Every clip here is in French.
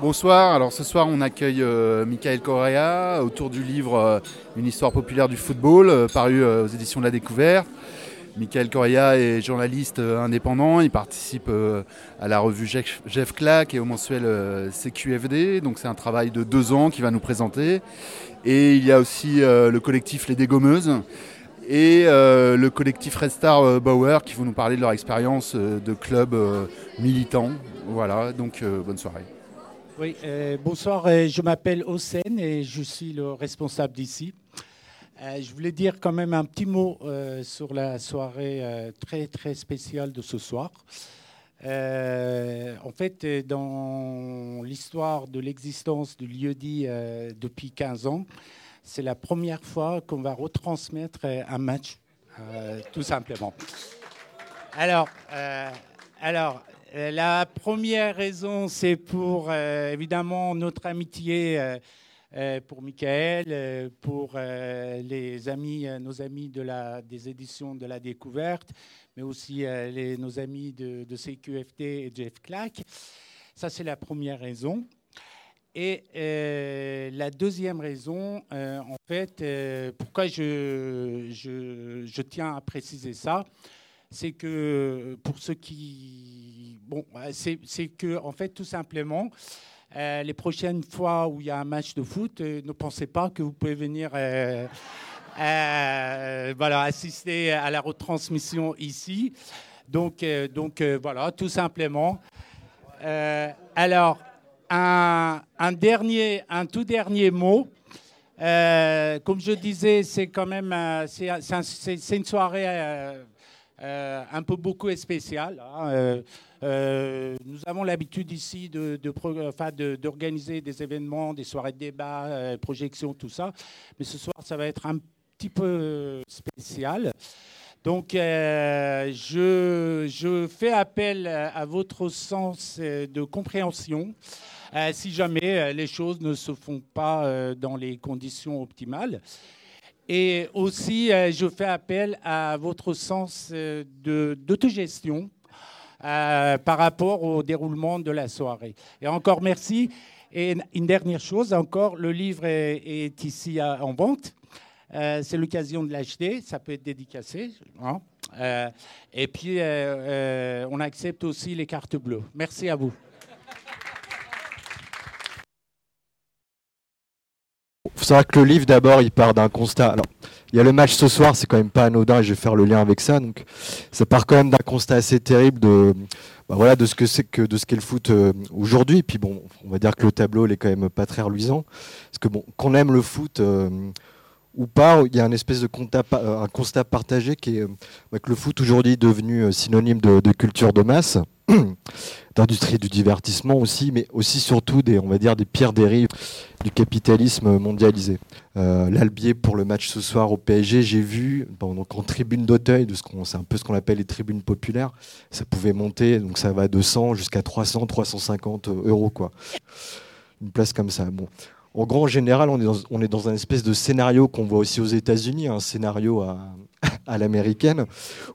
Bonsoir, alors ce soir on accueille euh, Michael Correa autour du livre euh, Une histoire populaire du football, euh, paru aux éditions de la Découverte. Michael Correa est journaliste indépendant, il participe à la revue Jeff, Jeff et au mensuel CQFD, donc c'est un travail de deux ans qu'il va nous présenter. Et il y a aussi le collectif Les Dégommeuses et le collectif Red Star Bauer qui vont nous parler de leur expérience de club militant. Voilà, donc bonne soirée. Oui, euh, bonsoir, euh, je m'appelle Hossein et je suis le responsable d'ici. Euh, je voulais dire quand même un petit mot sur la soirée très très spéciale de ce soir. en fait, dans l'histoire de l'existence du lieu-dit depuis 15 ans, c'est la première fois qu'on va retransmettre un match, tout simplement. Alors, alors la première raison, c'est pour euh, évidemment notre amitié euh, pour Michael, pour les amis, nos amis de la, des éditions de la découverte, mais aussi nos amis de, CQFT et Jeff Clack. Ça, c'est la première raison. Et la deuxième raison, en fait, pourquoi je, je, je, tiens à préciser ça, c'est que pour ceux qui... Bon, c'est que, en fait, tout simplement, euh, les prochaines fois où il y a un match de foot, euh, ne pensez pas que vous pouvez venir euh, voilà, assister à la retransmission ici. Donc, donc voilà, tout simplement. alors, un, un, dernier, un tout dernier mot. comme je disais, c'est quand même c'est une soirée euh, un peu beaucoup spécial. Hein. Euh, euh, nous avons l'habitude ici d'organiser de, des événements, des soirées de débat, projections, tout ça. Mais ce soir, ça va être un petit peu spécial. Donc, je, fais appel à votre sens de compréhension. si jamais les choses ne se font pas dans les conditions optimales. Et aussi, euh, je fais appel à votre sens euh, d'autogestion euh, par rapport au déroulement de la soirée. Et encore merci. Et une dernière chose, encore, le livre est, ici en vente. c'est l'occasion de l'acheter, ça peut être dédicacé. Hein. et puis, on accepte aussi les cartes bleues. Merci à vous. Faut savoir que le livre, d'abord, il part d'un constat. Alors, il y a le match ce soir, c'est quand même pas anodin, et je vais faire le lien avec ça. Donc, ça part quand même d'un constat assez terrible de, bah voilà, de ce que c'est que de ce qu'est le foot euh, aujourd'hui. Puis bon, on va dire que le tableau, il est quand même pas très reluisant, parce que bon, qu'on aime le foot. Euh, ou pas, il y a un espèce de constat, un constat partagé qui est bah, que le foot aujourd'hui est devenu euh, synonyme de culture de masse. d'industrie du divertissement aussi, mais aussi surtout des, on va dire, des pires dérives du capitalisme mondialisé. Euh, L'Albier pour le match ce soir au PSG, j'ai vu donc en tribune d'Auteuil, c'est un peu ce qu'on appelle les tribunes populaires, ça pouvait monter, donc ça va de 100 jusqu'à 300, 350 euros quoi. Une place comme ça. En grand, général, on est dans un espèce de scénario qu'on voit aussi aux États-Unis, un scénario à, à l'américaine,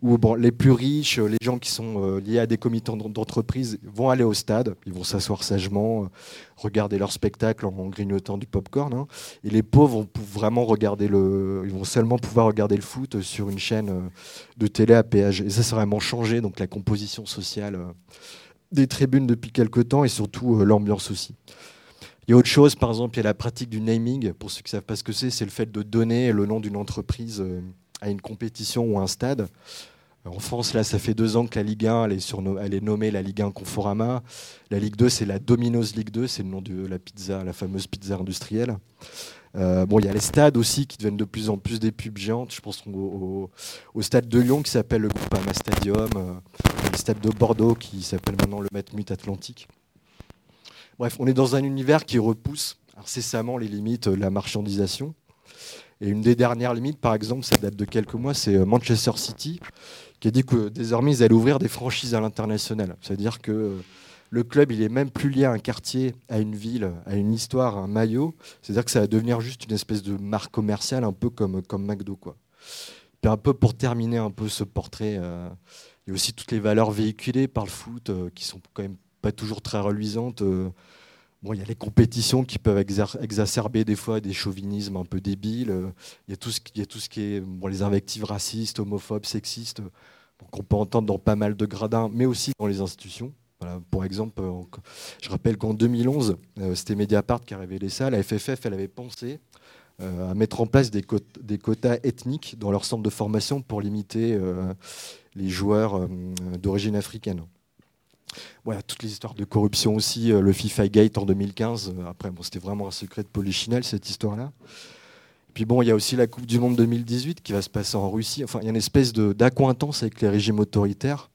où bon, les plus riches, les gens qui sont euh, liés à des comités d'entreprise vont aller au stade, ils vont s'asseoir sagement, euh, regarder leur spectacle en, grignotant du popcorn, hein, et les pauvres vont vraiment regarder le, ils vont seulement pouvoir regarder le foot sur une chaîne euh, de télé à péage. Et ça, c'est vraiment changé, donc la composition sociale des tribunes depuis quelques temps et surtout l'ambiance aussi. Il y a autre chose, par exemple, il y a la pratique du naming. Pour ceux qui ne savent pas ce que c'est, c'est le fait de donner le nom d'une entreprise à une compétition ou un stade. En France, là, ça fait deux ans que la Ligue 1, elle est, nommée la Ligue 1 Conforama. La Ligue 2, c'est la Domino's Ligue 2, c'est le nom de la pizza, la fameuse pizza industrielle. Euh, bon, il y a les stades aussi qui deviennent de plus en plus des pubs géantes. Je pense au, stade de Lyon qui s'appelle le Groupama Stadium, euh, le stade de Bordeaux qui s'appelle maintenant le Matmut Atlantique. Bref, on est dans un univers qui repousse incessamment les limites de la marchandisation. Et une des dernières limites, par exemple, ça date de quelques mois, c'est euh, Manchester City, qui a dit que désormais ils allaient ouvrir des franchises à l'international. C'est-à-dire que euh, le club, il est même plus lié à un quartier, à une ville, à une histoire, à un maillot. C'est-à-dire que ça va devenir juste une espèce de marque commerciale, un peu comme, comme McDo. Quoi. Puis un peu pour terminer un peu ce portrait, euh, il y a aussi toutes les valeurs véhiculées par le foot qui sont quand même pas toujours très reluisante. Euh, Bon, il y a les compétitions qui peuvent exacerber des fois des chauvinismes un peu débiles. Il y a tout ce, il y a tout ce qui est les invectives racistes, homophobes, sexistes, qu'on peut entendre dans pas mal de gradins, mais aussi dans les institutions. Voilà, pour exemple, je rappelle qu'en 2011, c'était Mediapart qui a révélé ça. La FFF, elle avait pensé euh, à mettre en place des, quotas ethniques dans leur centre de formation pour limiter euh, les joueurs euh, d'origine africaine. Voilà, toutes les histoires de corruption aussi, le FIFA Gate en 2015. Après, bon, c'était vraiment un secret de polichinelle, cette histoire-là. Puis bon, il y a aussi la Coupe du Monde 2018 qui va se passer en Russie. Enfin, il y a une espèce d'accointance avec les régimes autoritaires.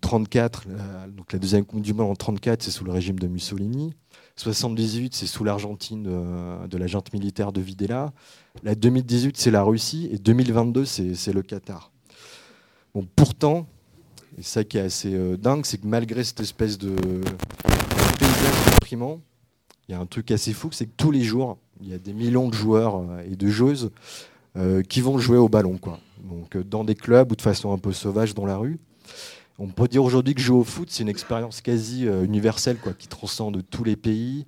34, donc la deuxième Coupe du Monde en 34, c'est sous le régime de Mussolini. 78, c'est sous l'Argentine de, la junte militaire de Videla. La 2018, c'est la Russie. Et 2022, c'est le Qatar. Pourtant, et ça qui est assez euh, dingue, c'est que malgré cette espèce de, paysage déprimant, il y a un truc assez fou, c'est que tous les jours, il y a des millions de joueurs euh, et de joueuses euh, qui vont jouer au ballon. Quoi. Donc, dans des clubs ou de façon un peu sauvage dans la rue. On peut dire aujourd'hui que jouer au foot, c'est une expérience quasi universelle, quoi, qui transcende tous les pays,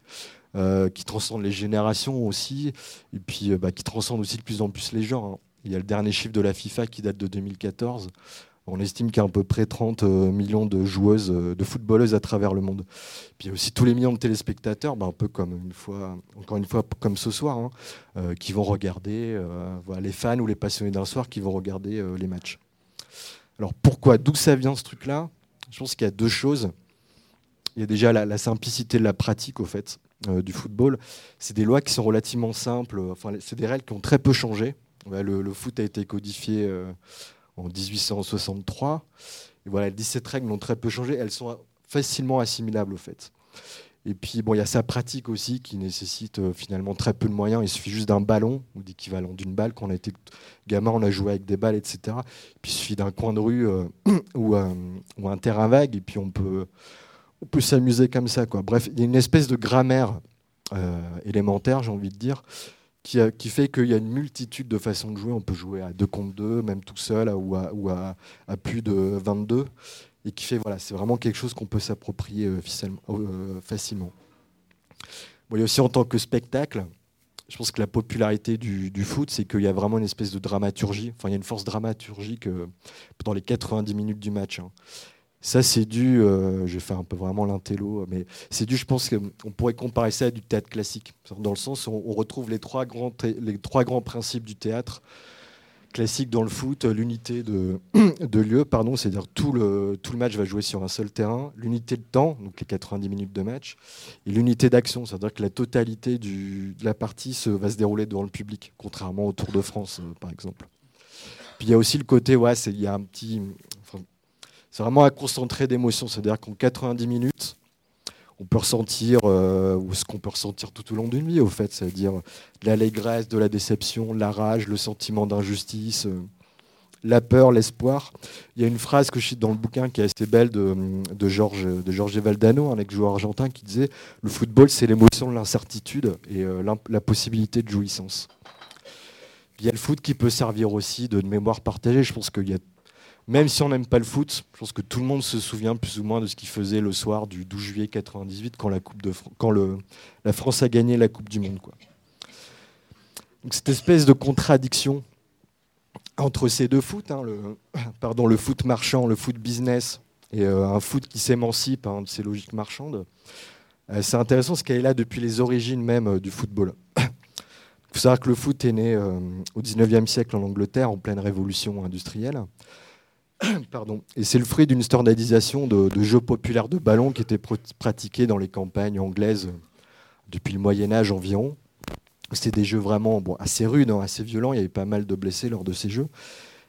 qui transcende les générations aussi, et puis bah, qui transcende aussi de plus en plus les genres. Hein. Il y a le dernier chiffre de la FIFA qui date de 2014. On estime qu'il y a à peu près 30 millions de joueuses, de footballeuses à travers le monde. Puis aussi tous les millions de téléspectateurs, bah, un peu comme une fois, encore une fois, comme ce soir, hein, qui vont regarder, les fans ou les passionnés d'un soir qui vont regarder les matchs. Alors pourquoi D'où ça vient ce truc-là? Je pense qu'il y a deux choses. Il y a déjà la, simplicité de la pratique au fait euh, du football. C'est des lois qui sont relativement simples. Enfin, c'est des règles qui ont très peu changé. le, foot a été codifié euh, en 1863. Et voilà, les 17 règles ont très peu changé. Elles sont facilement assimilables au fait. Et puis, bon, il y a sa pratique aussi qui nécessite euh, finalement très peu de moyens. Il suffit juste d'un ballon ou d'équivalent d'une balle. Quand on a été gamin, on a joué avec des balles, etc. Et puis, il suffit d'un coin de rue euh, ou, ou, un terrain vague, et puis on peut, s'amuser comme ça. Bref, il y a une espèce de grammaire euh, élémentaire, j'ai envie de dire, qui, fait qu'il y a une multitude de façons de jouer. On peut jouer à 2 contre 2, même tout seul, ou à, plus de 22 et qui fait, voilà, c'est vraiment quelque chose qu'on peut s'approprier euh, euh, facilement. Bon, il aussi en tant que spectacle, je pense que la popularité du, foot, c'est qu'il y a vraiment une espèce de dramaturgie, enfin il y a une force dramaturgique euh, dans les 90 minutes du match. Hein. Ça, c'est dû, je vais faire un peu vraiment l'intello, mais c'est dû, je pense qu'on pourrait comparer ça à du théâtre classique, dans le sens où on retrouve les trois grands, les trois grands principes du théâtre classique dans le foot, l'unité de, de, lieu, pardon, c'est-à-dire tout le, tout le match va jouer sur un seul terrain, l'unité de temps, donc les 90 minutes de match, et l'unité d'action, c'est-à-dire que la totalité du, de la partie va se dérouler devant le public, contrairement au Tour de France, euh, par exemple. Puis il y a aussi le côté, ouais, il y a un petit. C'est vraiment à concentrer d'émotions, c'est-à-dire qu'en 90 minutes, on peut ressentir, euh, ou ce qu'on peut ressentir tout au long d'une vie, au fait, c'est-à-dire l'allégresse, de la déception, la rage, le sentiment d'injustice, euh, la peur, l'espoir. Il y a une phrase que je cite dans le bouquin qui est assez belle de, de Georges de Valdano, un ex-joueur argentin, qui disait Le football, c'est l'émotion de l'incertitude et euh, la possibilité de jouissance. Il y a le foot qui peut servir aussi de mémoire partagée. Je pense qu'il y a même si on n'aime pas le foot, je pense que tout le monde se souvient plus ou moins de ce qu'il faisait le soir du 12 juillet 98 quand la, France a gagné la Coupe du Monde. Cette espèce de contradiction entre ces deux foot, hein, le, pardon, le foot marchand, le foot business, et euh, un foot qui s'émancipe hein, de ces logiques marchandes, euh, c'est intéressant ce qu'elle est là depuis les origines même euh, du football. Il faut savoir que le foot est né au 19e siècle en Angleterre, en pleine révolution industrielle. Pardon. Et c'est le fruit d'une standardisation de, jeux populaires de ballon qui étaient pratiqués dans les campagnes anglaises depuis le Moyen Âge environ. C'était des jeux vraiment assez rudes, hein, assez violents. Il y avait pas mal de blessés lors de ces jeux.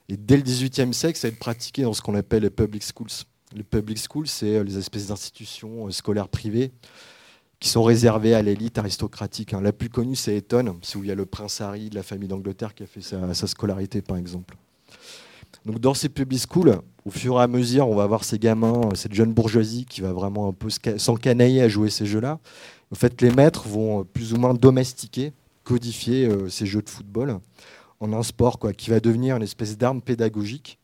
Et dès le XVIIIe siècle, ça a été pratiqué dans ce qu'on appelle les public schools. Les public schools, c'est euh, les espèces d'institutions euh, scolaires privées qui sont réservées à l'élite aristocratique. Hein. La plus connue, c'est Eton, c'est où il y a le prince Harry de la famille d'Angleterre qui a fait sa scolarité, par exemple. Donc dans ces public schools, au fur et à mesure, on va avoir ces gamins, cette jeune bourgeoisie qui va vraiment un peu s'encanailler à jouer ces jeux-là. En fait, les maîtres vont plus ou moins domestiquer, codifier euh, ces jeux de football en un sport qui va devenir une espèce d'arme pédagogique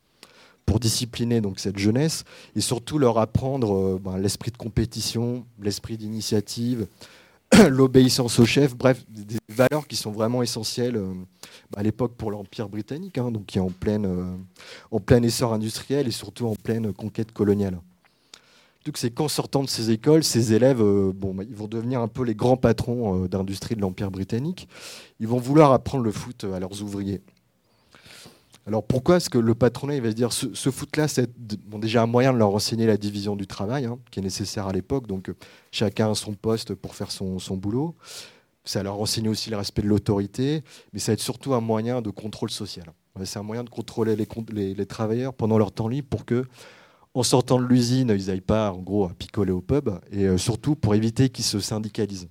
pour discipliner donc cette jeunesse et surtout leur apprendre ben, l'esprit de compétition, l'esprit d'initiative, l'obéissance au chef, bref, des valeurs qui sont vraiment essentielles à l'époque pour l'Empire britannique, hein, donc qui est en pleine, en plein essor industriel et surtout en pleine conquête coloniale c'est qu'en sortant de ces écoles, ces élèves, euh, bah, vont devenir un peu les grands patrons euh, d'industrie de l'Empire britannique. Ils vont vouloir apprendre le foot à leurs ouvriers. Alors pourquoi est-ce que le patronat va se dire ce, foot-là, c'est déjà un moyen de leur enseigner la division du travail, hein, qui est nécessaire à l'époque, donc euh, chacun a son poste pour faire son, boulot. Ça leur enseigner aussi le respect de l'autorité, mais ça va être surtout un moyen de contrôle social. C'est un moyen de contrôler les, travailleurs pendant leur temps libre pour que en sortant de l'usine, ils n'aillent pas en gros à picoler au pub, et euh, surtout pour éviter qu'ils se syndicalisent.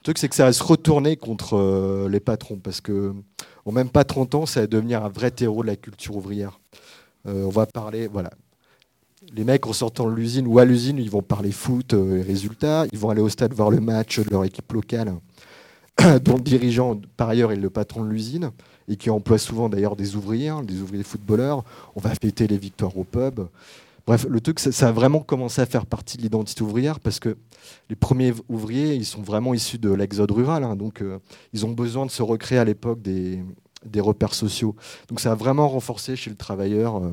Le truc, c'est que ça va se retourner contre euh, les patrons, parce que en même pas 30 ans, ça va devenir un vrai terreau de la culture ouvrière. Euh, on va parler, voilà. Les mecs, en sortant de l'usine ou à l'usine, ils vont parler foot et résultats, ils vont aller au stade voir le match de leur équipe locale, dont le dirigeant, par ailleurs, est le patron de l'usine et qui emploie souvent d'ailleurs des ouvriers, hein, des ouvriers footballeurs. On va fêter les victoires au pub. Bref, le truc, ça, a vraiment commencé à faire partie de l'identité ouvrière parce que les premiers ouvriers, ils sont vraiment issus de l'exode rural. Hein, donc, euh, ils ont besoin de se recréer à l'époque des, repères sociaux. Donc, ça a vraiment renforcé chez le travailleur euh,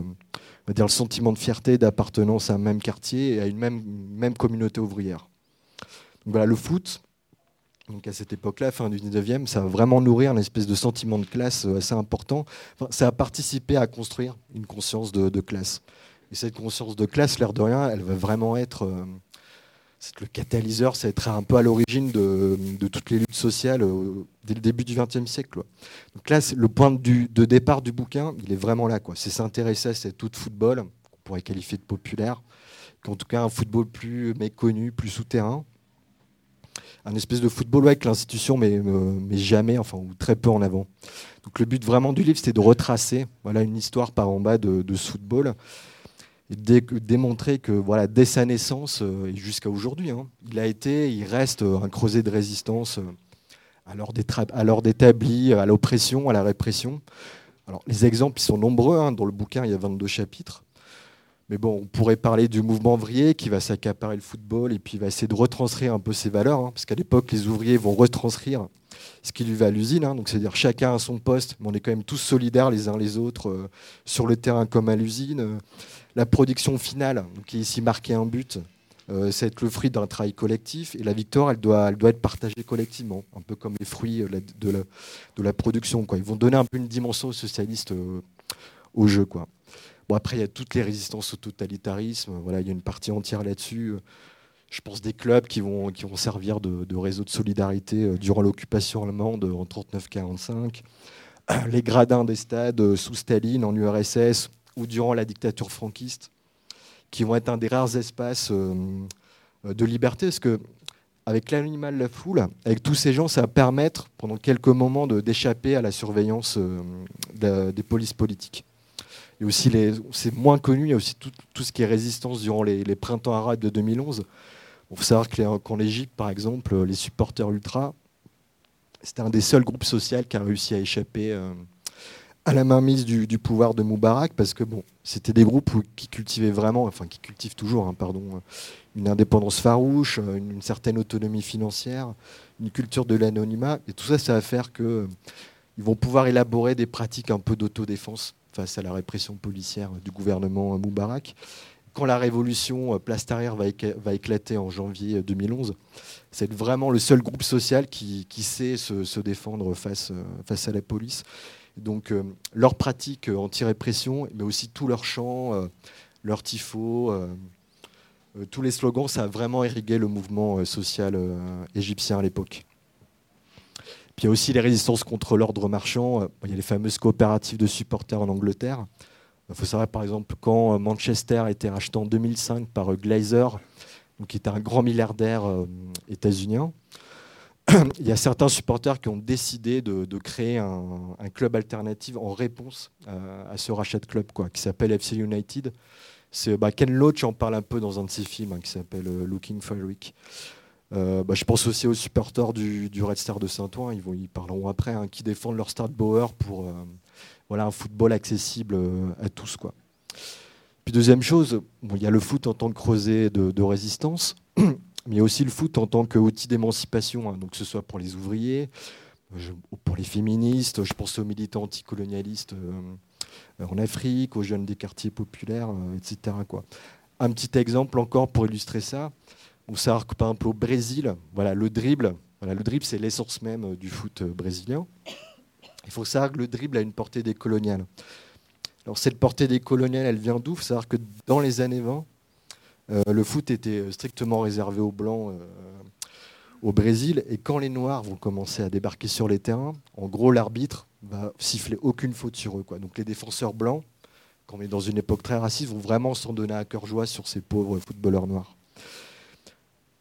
dire, le sentiment de fierté, d'appartenance à un même quartier et à une même, même communauté ouvrière. Donc, voilà, le foot, donc à cette époque-là, fin du 19e, ça va vraiment nourrir une espèce de sentiment de classe euh, assez important. ça a participé à construire une conscience de, classe. Et cette conscience de classe, l'air de rien, elle va vraiment être euh, le catalyseur, va être un peu à l'origine de, toutes les luttes sociales euh, dès le début du XXe siècle. Donc là, le point de, de, départ du bouquin, il est vraiment là. C'est s'intéresser à cette tout football, qu'on pourrait qualifier de populaire, qu'en tout cas un football plus méconnu, plus souterrain, un espèce de football avec l'institution, mais, euh, mais jamais, enfin, ou très peu en avant. Donc le but vraiment du livre, c'était de retracer voilà, une histoire par en bas de, ce football démontrer que voilà, dès sa naissance euh, et jusqu'à aujourd'hui, hein, il a été, il reste euh, un creuset de résistance à l'ordre d'établi, à l'oppression, à la répression. Alors, les exemples sont nombreux. Hein. Dans le bouquin, il y a 22 chapitres. Mais bon, on pourrait parler du mouvement ouvrier qui va s'accaparer le football et puis va essayer de retranscrire un peu ses valeurs. Hein, parce qu'à l'époque, les ouvriers vont retranscrire ce qui lui va à l'usine. Hein, donc, c'est-à-dire chacun à son poste, mais on est quand même tous solidaires les uns les autres euh, sur le terrain comme à l'usine. La production finale, qui est ici marquée un but, euh, c'est le fruit d'un travail collectif. Et la victoire, elle doit, elle doit être partagée collectivement, un peu comme les fruits euh, de la, de production. Quoi. Ils vont donner un peu une dimension socialiste au jeu. Quoi. Bon, après, il y a toutes les résistances au totalitarisme. Voilà, il y a une partie entière là-dessus. Je pense des clubs qui vont, qui vont servir de, réseau de solidarité euh, durant l'occupation allemande en 39-45. Les gradins des stades euh, sous Staline en URSS ou durant la dictature franquiste, qui vont être un des rares espaces euh, de liberté. Parce que avec l'animal de la foule, avec tous ces gens, ça va permettre pendant quelques moments d'échapper à la surveillance des polices politiques aussi c'est moins connu, il y a aussi tout, ce qui est résistance durant les, printemps arabes de 2011. Il faut savoir qu'en Égypte, par exemple, les supporters ultra, c'était un des seuls groupes sociaux qui a réussi à échapper euh, à la mainmise du, pouvoir de Moubarak, parce que bon, c'était des groupes qui cultivaient vraiment, enfin qui cultivent toujours, hein, pardon, une indépendance farouche, une, une, certaine autonomie financière, une culture de l'anonymat, et tout ça, ça va faire que ils vont pouvoir élaborer des pratiques un peu d'autodéfense face à la répression policière du gouvernement Moubarak. Quand la révolution euh, Place Tahrir va, éclater en janvier 2011, c'est vraiment le seul groupe social qui, sait se, défendre euh, face à la police. Donc euh, leurs pratiques anti-répression, mais aussi tous leurs chants, leurs tifos, tous les slogans, ça a vraiment irrigué le mouvement social égyptien à l'époque. Puis il y a aussi les résistances contre l'ordre marchand. Euh, il y a les fameuses coopératives de supporters en Angleterre. Il faut savoir par exemple quand euh, Manchester a été racheté en 2005 par euh, Glazer, qui était un grand milliardaire états-unien. Il y a certains supporters qui ont décidé de, créer un, club alternatif en réponse à, ce rachat de club, quoi, qui s'appelle FC United. Bah, Ken Loach en parle un peu dans un de ses films hein, qui s'appelle Looking for Eric. Euh, bah, je pense aussi aux supporters du, Red Star de Saint-Ouen, ils, parleront après, hein, qui défendent leur Bauer pour euh, voilà, un football accessible euh, à tous. Quoi. Puis deuxième chose, il y a le foot en tant que creuset de, résistance, mais aussi le foot en tant qu'outil d'émancipation, hein, donc que ce soit pour les ouvriers, pour les féministes, je pense aux militants anticolonialistes euh, en Afrique, aux jeunes des quartiers populaires, euh, etc. Un petit exemple encore pour illustrer ça, on s'arrête un peu au Brésil, voilà, le dribble, voilà, le dribble c'est l'essence même du foot brésilien. Il faut savoir que le dribble a une portée décoloniale. Alors cette portée décoloniale, elle vient d'où? Il faut savoir que dans les années 20, euh, le foot était strictement réservé aux Blancs euh, au Brésil. Et quand les Noirs vont commencer à débarquer sur les terrains, en gros, l'arbitre va siffler aucune faute sur eux. Donc les défenseurs blancs, quand on est dans une époque très raciste, vont vraiment s'en donner à cœur joie sur ces pauvres footballeurs noirs.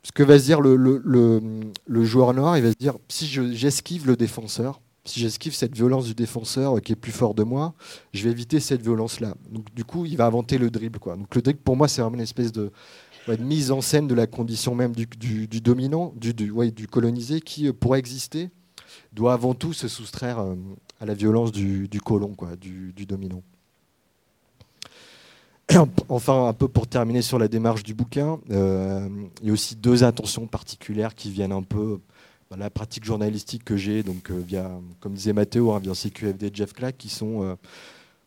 Ce que va se dire le joueur noir, il va se dire, si j'esquive le défenseur, si j'esquive cette violence du défenseur qui est plus fort de moi, je vais éviter cette violence-là. Donc du coup, il va inventer le dribble. Donc le dribble, pour moi, c'est vraiment une espèce de, mise en scène de la condition même du, dominant, du, colonisé, qui, euh, pour exister, doit avant tout se soustraire euh, à la violence du, colon, du, dominant. enfin, un peu pour terminer sur la démarche du bouquin, euh, il y a aussi deux intentions particulières qui viennent un peu la pratique journalistique que j'ai, donc euh, via, comme disait Mathéo, hein, via CQFD Jeff Clack, qui sont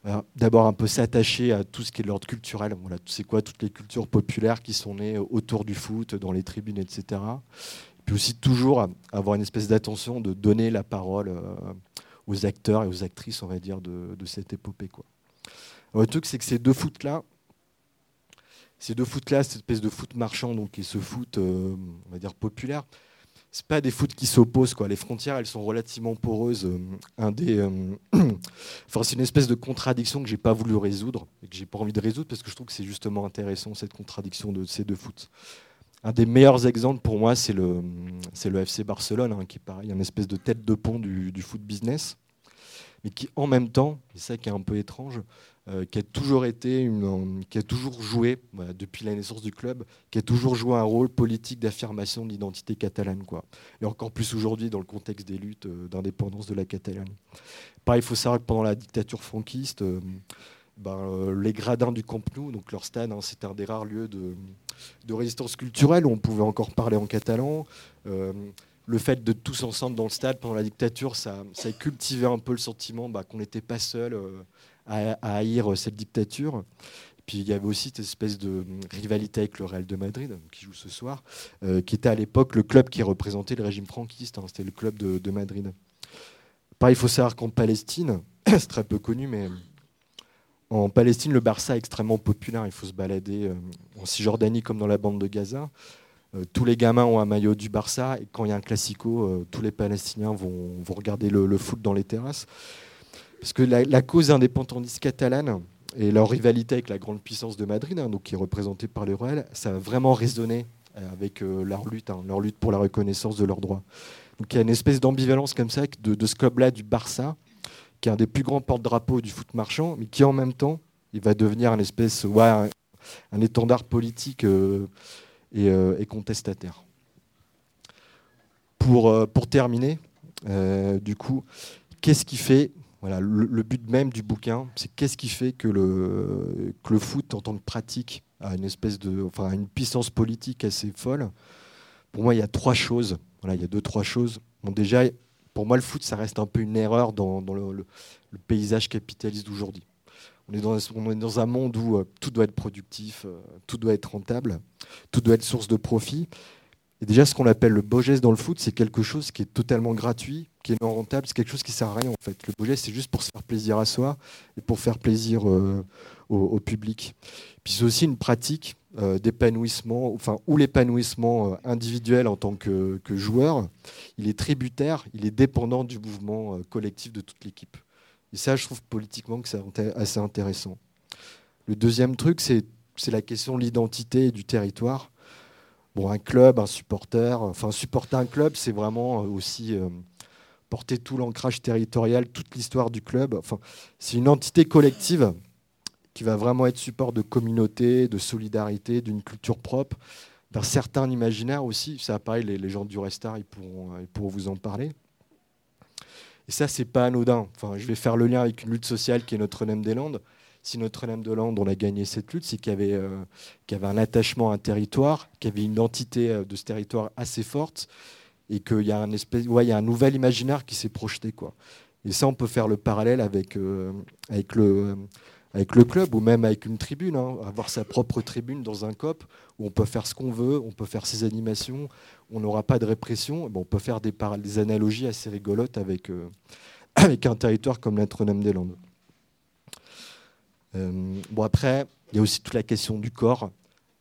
euh, d'abord un peu s'attacher à tout ce qui est de l'ordre culturel. Voilà, c'est quoi toutes les cultures populaires qui sont nées autour du foot, dans les tribunes, etc. Puis aussi toujours avoir une espèce d'attention de donner la parole euh, aux acteurs et aux actrices, on va dire, de, cette épopée. Quoi. le truc, c'est que ces deux foot-là, ces deux foot-là, cette espèce de foot marchand, donc, et ce foot, on va dire, populaire, c'est pas des foot qui s'opposent. Les frontières elles sont relativement poreuses. Euh, un des, euh, enfin, c'est une espèce de contradiction que j'ai pas voulu résoudre et que j'ai pas envie de résoudre parce que je trouve que c'est justement intéressant cette contradiction de ces deux foot. Un des meilleurs exemples pour moi c'est le c'est le FC Barcelone hein, qui est pareil, une espèce de tête de pont du, du foot business, mais qui en même temps, c'est ça qui est un peu étrange, euh, qui a toujours été, qui a toujours joué, depuis la naissance du club, qui a toujours joué un rôle politique d'affirmation de l'identité catalane, quoi. Et encore plus aujourd'hui dans le contexte des luttes euh, d'indépendance de la Catalogne. Pareil, il faut savoir que pendant la dictature franquiste, euh, ben, les gradins du Camp Nou, donc leur stade, hein, c'était un des rares lieux de, résistance culturelle où on pouvait encore parler en catalan le fait de tous ensemble dans le stade pendant la dictature, ça, ça a cultivé un peu le sentiment bah, qu'on n'était pas seul à, haïr cette dictature. Puis il y avait aussi cette espèce de rivalité avec le Real de Madrid, qui joue ce soir, euh, qui était à l'époque le club qui représentait le régime franquiste. Hein, C'était le club de, Madrid. Pareil, il faut savoir qu'en Palestine, c'est très peu connu, mais en Palestine, le Barça est extrêmement populaire. Il faut se balader euh, en Cisjordanie comme dans la bande de Gaza. Euh, tous les gamins ont un maillot du Barça et quand il y a un classico, tous les Palestiniens vont, regarder le, foot dans les terrasses. Parce que la, cause indépendantiste catalane et leur rivalité avec la grande puissance de Madrid, hein, donc qui est représentée par le Royal, ça a vraiment résonné euh, avec euh, leur lutte, hein, leur lutte pour la reconnaissance de leurs droits. Donc il y a une espèce d'ambivalence comme ça de, ce club-là du Barça, qui est un des plus grands porte-drapeaux du foot marchand, mais qui en même temps, il va devenir une espèce, un, étendard politique euh, et, contestataire. Pour, pour terminer, du coup, qu'est-ce qui fait voilà, le, but même du bouquin, c'est qu'est-ce qui fait que le, foot en tant que pratique a une espèce de, enfin, une puissance politique assez folle. Pour moi, il y a trois choses. Voilà, il y a deux, trois choses. Déjà, pour moi, le foot, ça reste un peu une erreur dans, le, paysage capitaliste d'aujourd'hui. On est, dans, on est dans un monde où euh, tout doit être productif, euh, tout doit être rentable, tout doit être source de profit. Et déjà, ce qu'on appelle le beau geste dans le foot, c'est quelque chose qui est totalement gratuit, qui est non rentable, c'est quelque chose qui sert à rien en fait. Le beau geste, c'est juste pour se faire plaisir à soi et pour faire plaisir euh, au, public. Puis c'est aussi une pratique euh, d'épanouissement, enfin, où l'épanouissement euh, individuel en tant que, joueur, il est tributaire, il est dépendant du mouvement collectif de toute l'équipe. Et ça, je trouve politiquement que c'est assez intéressant. Le deuxième truc, c'est la question de l'identité et du territoire un club, un supporter, enfin supporter un club, c'est vraiment euh, aussi euh, porter tout l'ancrage territorial, toute l'histoire du club. Enfin, c'est une entité collective qui va vraiment être support de communauté, de solidarité, d'une culture propre, d'un certain imaginaire aussi. Ça, pareil, les, les gens du Restar, ils pourront, pourront vous en parler. Et ça, c'est pas anodin. Enfin, je vais faire le lien avec une lutte sociale qui est Notre-Dame-des-Landes si Notre-Dame-de-Lande, on a gagné cette lutte, c'est qu'il y, avait, euh, y avait un attachement à un territoire, qu'il y avait une identité euh, de ce territoire assez forte, et qu'il y a un, espèce, ouais, il y a un nouvel imaginaire qui s'est projeté. Quoi. Et ça, on peut faire le parallèle avec, euh, avec, le, avec le club ou même avec une tribune. Hein. Avoir sa propre tribune dans un COP où on peut faire ce qu'on veut, on peut faire ses animations, on n'aura pas de répression. Bon, on peut faire des, des analogies assez rigolotes avec, avec un territoire comme Notre-Dame-des-Landes. Euh, bon, après, il y a aussi toute la question du corps.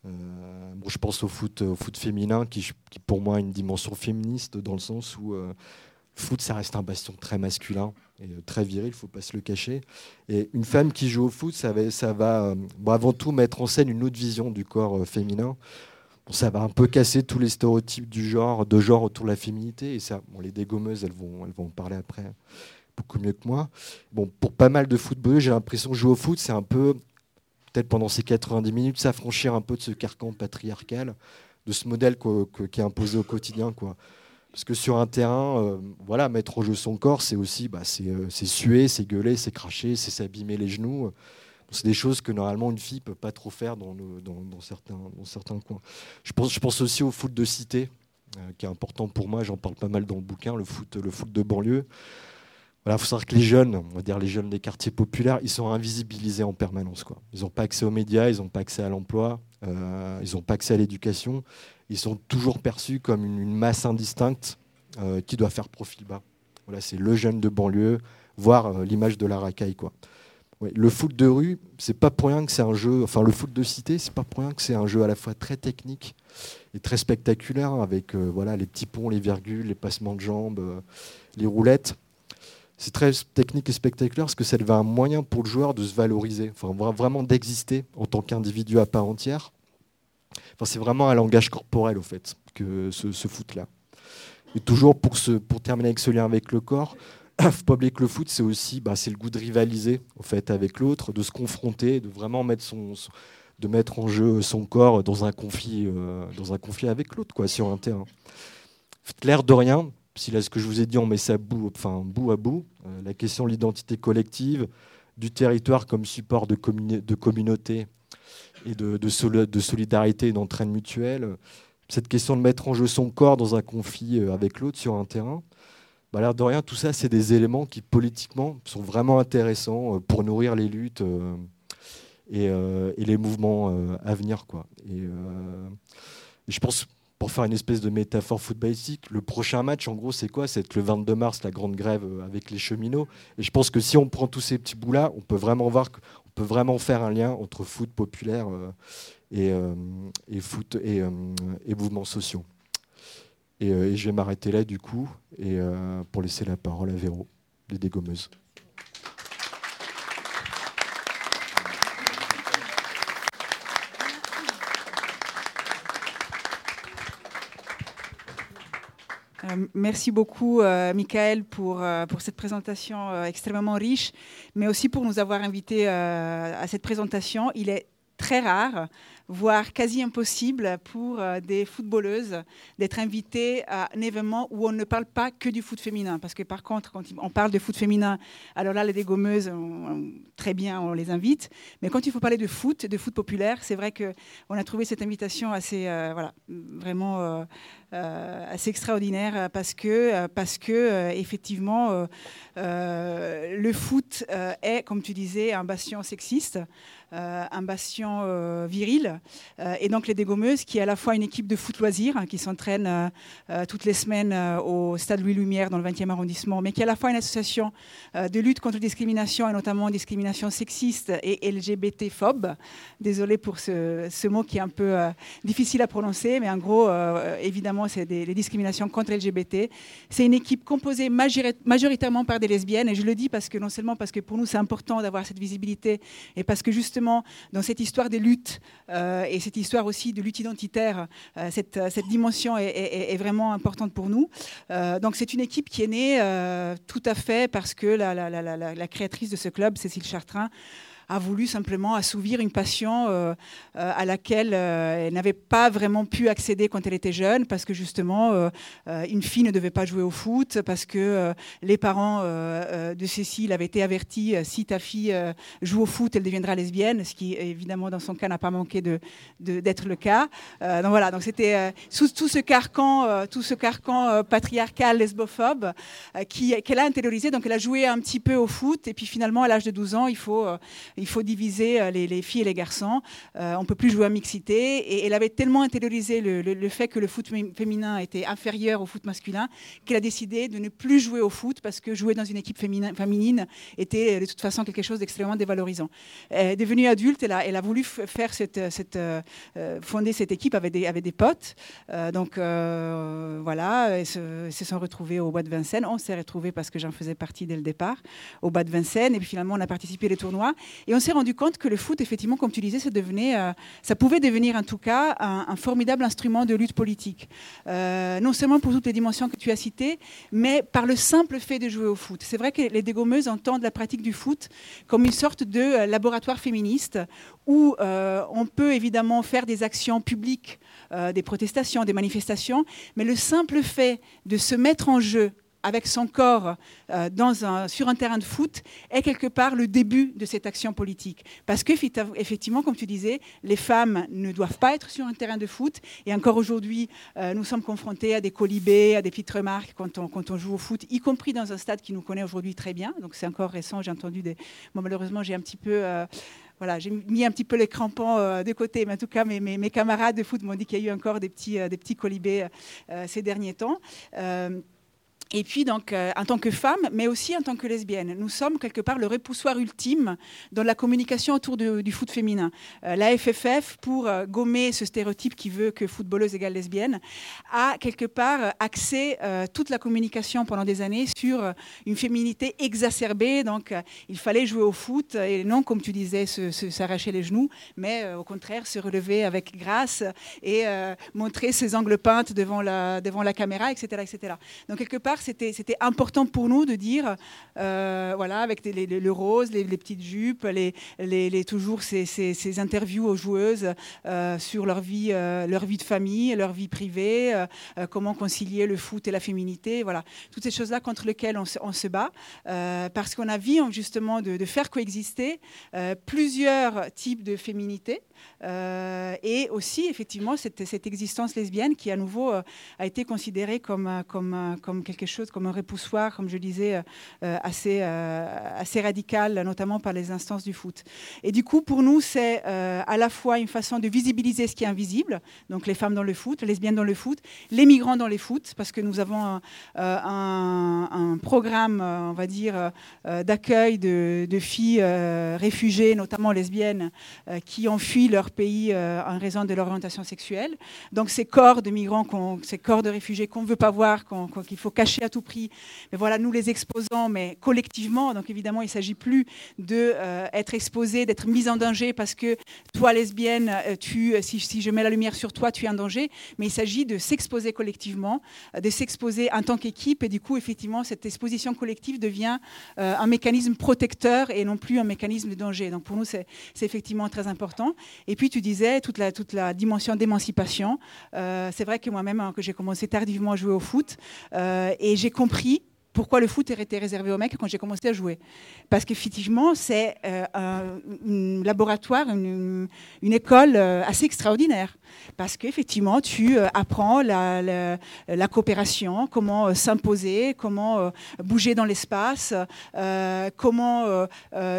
Euh, bon, je pense au foot, au foot féminin, qui, pour moi a une dimension féministe, dans le sens où euh, le foot, ça reste un bastion très masculin et très viril, il ne faut pas se le cacher. Et une femme qui joue au foot, ça va, bon, avant tout mettre en scène une autre vision du corps féminin. Ça va un peu casser tous les stéréotypes du genre, de genre autour de la féminité. Et ça, les dégommeuses, elles vont, elles vont en parler après beaucoup mieux que moi. Bon, pour pas mal de footballeurs, j'ai l'impression que jouer au foot, c'est un peu, peut-être pendant ces 90 minutes, s'affranchir un peu de ce carcan patriarcal, de ce modèle qui est imposé au quotidien. Quoi. Parce que sur un terrain, euh, voilà, mettre au jeu son corps, c'est aussi bah, euh, c'est suer, c'est gueuler, c'est cracher, c'est s'abîmer les genoux. C'est des choses que normalement une fille peut pas trop faire dans, certains, coins. Je pense, je pense aussi au foot de cité, euh, qui est important pour moi. J'en parle pas mal dans le bouquin, le foot, le foot de banlieue. Il faut savoir que les jeunes, on va dire les jeunes des quartiers populaires, ils sont invisibilisés en permanence. Ils n'ont pas accès aux médias, ils n'ont pas accès à l'emploi, euh, ils n'ont pas accès à l'éducation. Ils sont toujours perçus comme une, masse indistincte euh, qui doit faire profil bas. Voilà, c'est le jeune de banlieue, voire euh, l'image de la racaille. Le foot de rue, c'est pas pour rien que c'est un jeu. Enfin, le foot de cité, c'est pas pour rien que c'est un jeu à la fois très technique et très spectaculaire, avec voilà les petits ponts, les virgules, les passements de jambes, les roulettes c'est très technique et spectaculaire parce que ça devient un moyen pour le joueur de se valoriser, enfin, vraiment d'exister en tant qu'individu à part entière. Enfin, c'est vraiment un langage corporel, au fait, que ce, foot-là. Et toujours pour, terminer avec ce lien avec le corps, faut pas oublier que le foot, c'est aussi bah, le goût de rivaliser au fait, avec l'autre, de se confronter, de vraiment mettre, son, de mettre en jeu son corps dans un conflit, euh, dans un conflit avec l'autre quoi, sur un terrain. L'air de rien, si là, ce que je vous ai dit, on met ça bout, enfin, à bout, euh, la question de l'identité collective, du territoire comme support de, communauté et de, solidarité et d'entraîne mutuelle, cette question de mettre en jeu son corps dans un conflit euh, avec l'autre sur un terrain, bah, l'air de rien, tout ça, c'est des éléments qui politiquement sont vraiment intéressants euh, pour nourrir les luttes et, les mouvements à venir. Et je pense pour faire une espèce de métaphore footballistique, le prochain match, en gros, c'est quoi? C'est le 22 mars, la grande grève euh, avec les cheminots. Et je pense que si on prend tous ces petits bouts-là, on peut vraiment voir qu'on peut vraiment faire un lien entre foot populaire euh, et, euh, et, foot et, mouvements sociaux. Et, je vais m'arrêter là, du coup, et pour laisser la parole à Véro, les dégommeuses. Euh, merci beaucoup, euh, Michael, pour, euh, pour cette présentation extrêmement riche, mais aussi pour nous avoir invités à cette présentation. Il est très rare voire quasi impossible pour des footballeuses d'être invitées à un événement où on ne parle pas que du foot féminin. Parce que par contre, quand on parle de foot féminin, alors là, les dégommeuses, très bien, on les invite. Mais quand il faut parler de foot, de foot populaire, c'est vrai qu'on a trouvé cette invitation assez, voilà, vraiment assez extraordinaire parce que, parce que effectivement, le foot est, comme tu disais, un bastion sexiste. Euh, un bastion euh, viril. Euh, et donc les dégommeuses, qui est à la fois une équipe de foot loisirs, hein, qui s'entraîne toutes les semaines au Stade Louis Lumière dans le 20e arrondissement, mais qui est à la fois une association de lutte contre la discrimination, et notamment discrimination sexiste et LGBT-phobe. Désolé pour ce, mot qui est un peu difficile à prononcer, mais en gros, évidemment, c'est les discriminations contre LGBT. C'est une équipe composée majoritairement par des lesbiennes, et je le dis parce que non seulement parce que pour nous c'est important d'avoir cette visibilité, et parce que justement dans cette histoire des luttes euh, et cette histoire aussi de lutte identitaire, euh, cette, cette, dimension est, vraiment importante pour nous. Euh, donc c'est une équipe qui est née tout à fait parce que la, la, créatrice de ce club, Cécile Chartrain, a voulu simplement assouvir une passion à laquelle elle n'avait pas vraiment pu accéder quand elle était jeune, parce que justement, une fille ne devait pas jouer au foot, parce que les parents de Cécile avaient été avertis si ta fille joue au foot, elle deviendra lesbienne, ce qui évidemment dans son cas n'a pas manqué d'être de, d'être le cas. donc voilà, donc c'était tout ce carcan, tout ce carcan patriarcal lesbophobe qu'elle a intériorisé. Donc elle a joué un petit peu au foot et puis finalement à l'âge de 12 ans, il faut, il faut diviser les, filles et les garçons. on peut plus jouer à mixité et elle avait tellement intériorisé le, fait que le foot féminin était inférieur au foot masculin qu'elle a décidé de ne plus jouer au foot parce que jouer dans une équipe féminine était de toute façon quelque chose d'extrêmement dévalorisant. Devenue adulte, elle a, voulu faire cette, euh, fonder cette équipe avec des, potes. Euh, donc euh, voilà, ils se, sont retrouvés au Bois de Vincennes. On s'est retrouvés parce que j'en faisais partie dès le départ au Bois de Vincennes. Et puis finalement, on a participé les tournois. Et on s'est rendu compte que le foot, effectivement, comme tu disais, ça, devenait, ça pouvait devenir en tout cas un, formidable instrument de lutte politique. non seulement pour toutes les dimensions que tu as citées, mais par le simple fait de jouer au foot. C'est vrai que les dégommeuses entendent la pratique du foot comme une sorte de laboratoire féministe où euh, on peut évidemment faire des actions publiques, euh, des protestations, des manifestations, mais le simple fait de se mettre en jeu avec son corps euh, sur un terrain de foot est quelque part le début de cette action politique. Parce que, effectivement, comme tu disais, les femmes ne doivent pas être sur un terrain de foot. Et encore aujourd'hui, euh, nous sommes confrontés à des colibés, à des petites remarques quand on, joue au foot, y compris dans un stade qui nous connaît aujourd'hui très bien. Donc c'est encore récent, j'ai entendu des... Malheureusement, j'ai un petit peu... Euh, voilà, j'ai mis un petit peu les crampons de côté, mais en tout cas, mes, camarades de foot m'ont dit qu'il y a eu encore des petits colibés ces derniers temps. Et puis, donc, euh, en tant que femme, mais aussi en tant que lesbienne, nous sommes quelque part le repoussoir ultime dans la communication autour du foot féminin. Euh, la FFF, pour euh, gommer ce stéréotype qui veut que footballeuse égale lesbienne, a quelque part axé toute la communication pendant des années sur une féminité exacerbée. Donc, il fallait jouer au foot et non, comme tu disais, s'arracher les genoux, mais au contraire, se relever avec grâce et montrer ses angles peintes devant la, devant la caméra, etc., etc. Donc, quelque part, c'était important pour nous de dire, euh, voilà, avec le rose, les, petites jupes, les, toujours ces, interviews aux joueuses euh, sur leur vie, euh, leur vie de famille, leur vie privée, comment concilier le foot et la féminité, voilà, toutes ces choses-là contre lesquelles on se, bat, parce qu'on a envie justement de faire coexister plusieurs types de féminité. Euh, et aussi effectivement cette, existence lesbienne qui à nouveau euh, a été considérée comme, euh, comme, comme quelque chose, comme un repoussoir, comme je disais, assez, assez radical, notamment par les instances du foot. Et du coup, pour nous, c'est à la fois une façon de visibiliser ce qui est invisible, donc les femmes dans le foot, les lesbiennes dans le foot, les migrants dans les foot, parce que nous avons un, un, programme, on va dire, d'accueil de, de, filles réfugiées, notamment lesbiennes, qui ont fui leur pays euh, en raison de leur orientation sexuelle. Donc ces corps de migrants, ces corps de réfugiés qu'on ne veut pas voir, qu'il faut cacher à tout prix, mais voilà, nous les exposons, mais collectivement. Donc évidemment, il ne s'agit plus d'être euh, exposé, d'être mise en danger parce que toi, lesbienne, euh, si, si, je mets la lumière sur toi, tu es en danger. Mais il s'agit de s'exposer collectivement, de s'exposer en tant qu'équipe. Et du coup, effectivement, cette exposition collective devient un mécanisme protecteur et non plus un mécanisme de danger. Donc pour nous, c'est effectivement très important. Et puis tu disais toute la, toute la dimension d'émancipation. Euh, c'est vrai que moi-même, hein, que j'ai commencé tardivement à jouer au foot, euh, et j'ai compris pourquoi le foot était réservé aux mecs quand j'ai commencé à jouer. Parce qu'effectivement, c'est euh, un, laboratoire, une, école euh, assez extraordinaire. Parce qu'effectivement, tu euh, apprends la, coopération, comment s'imposer, comment bouger dans l'espace, comment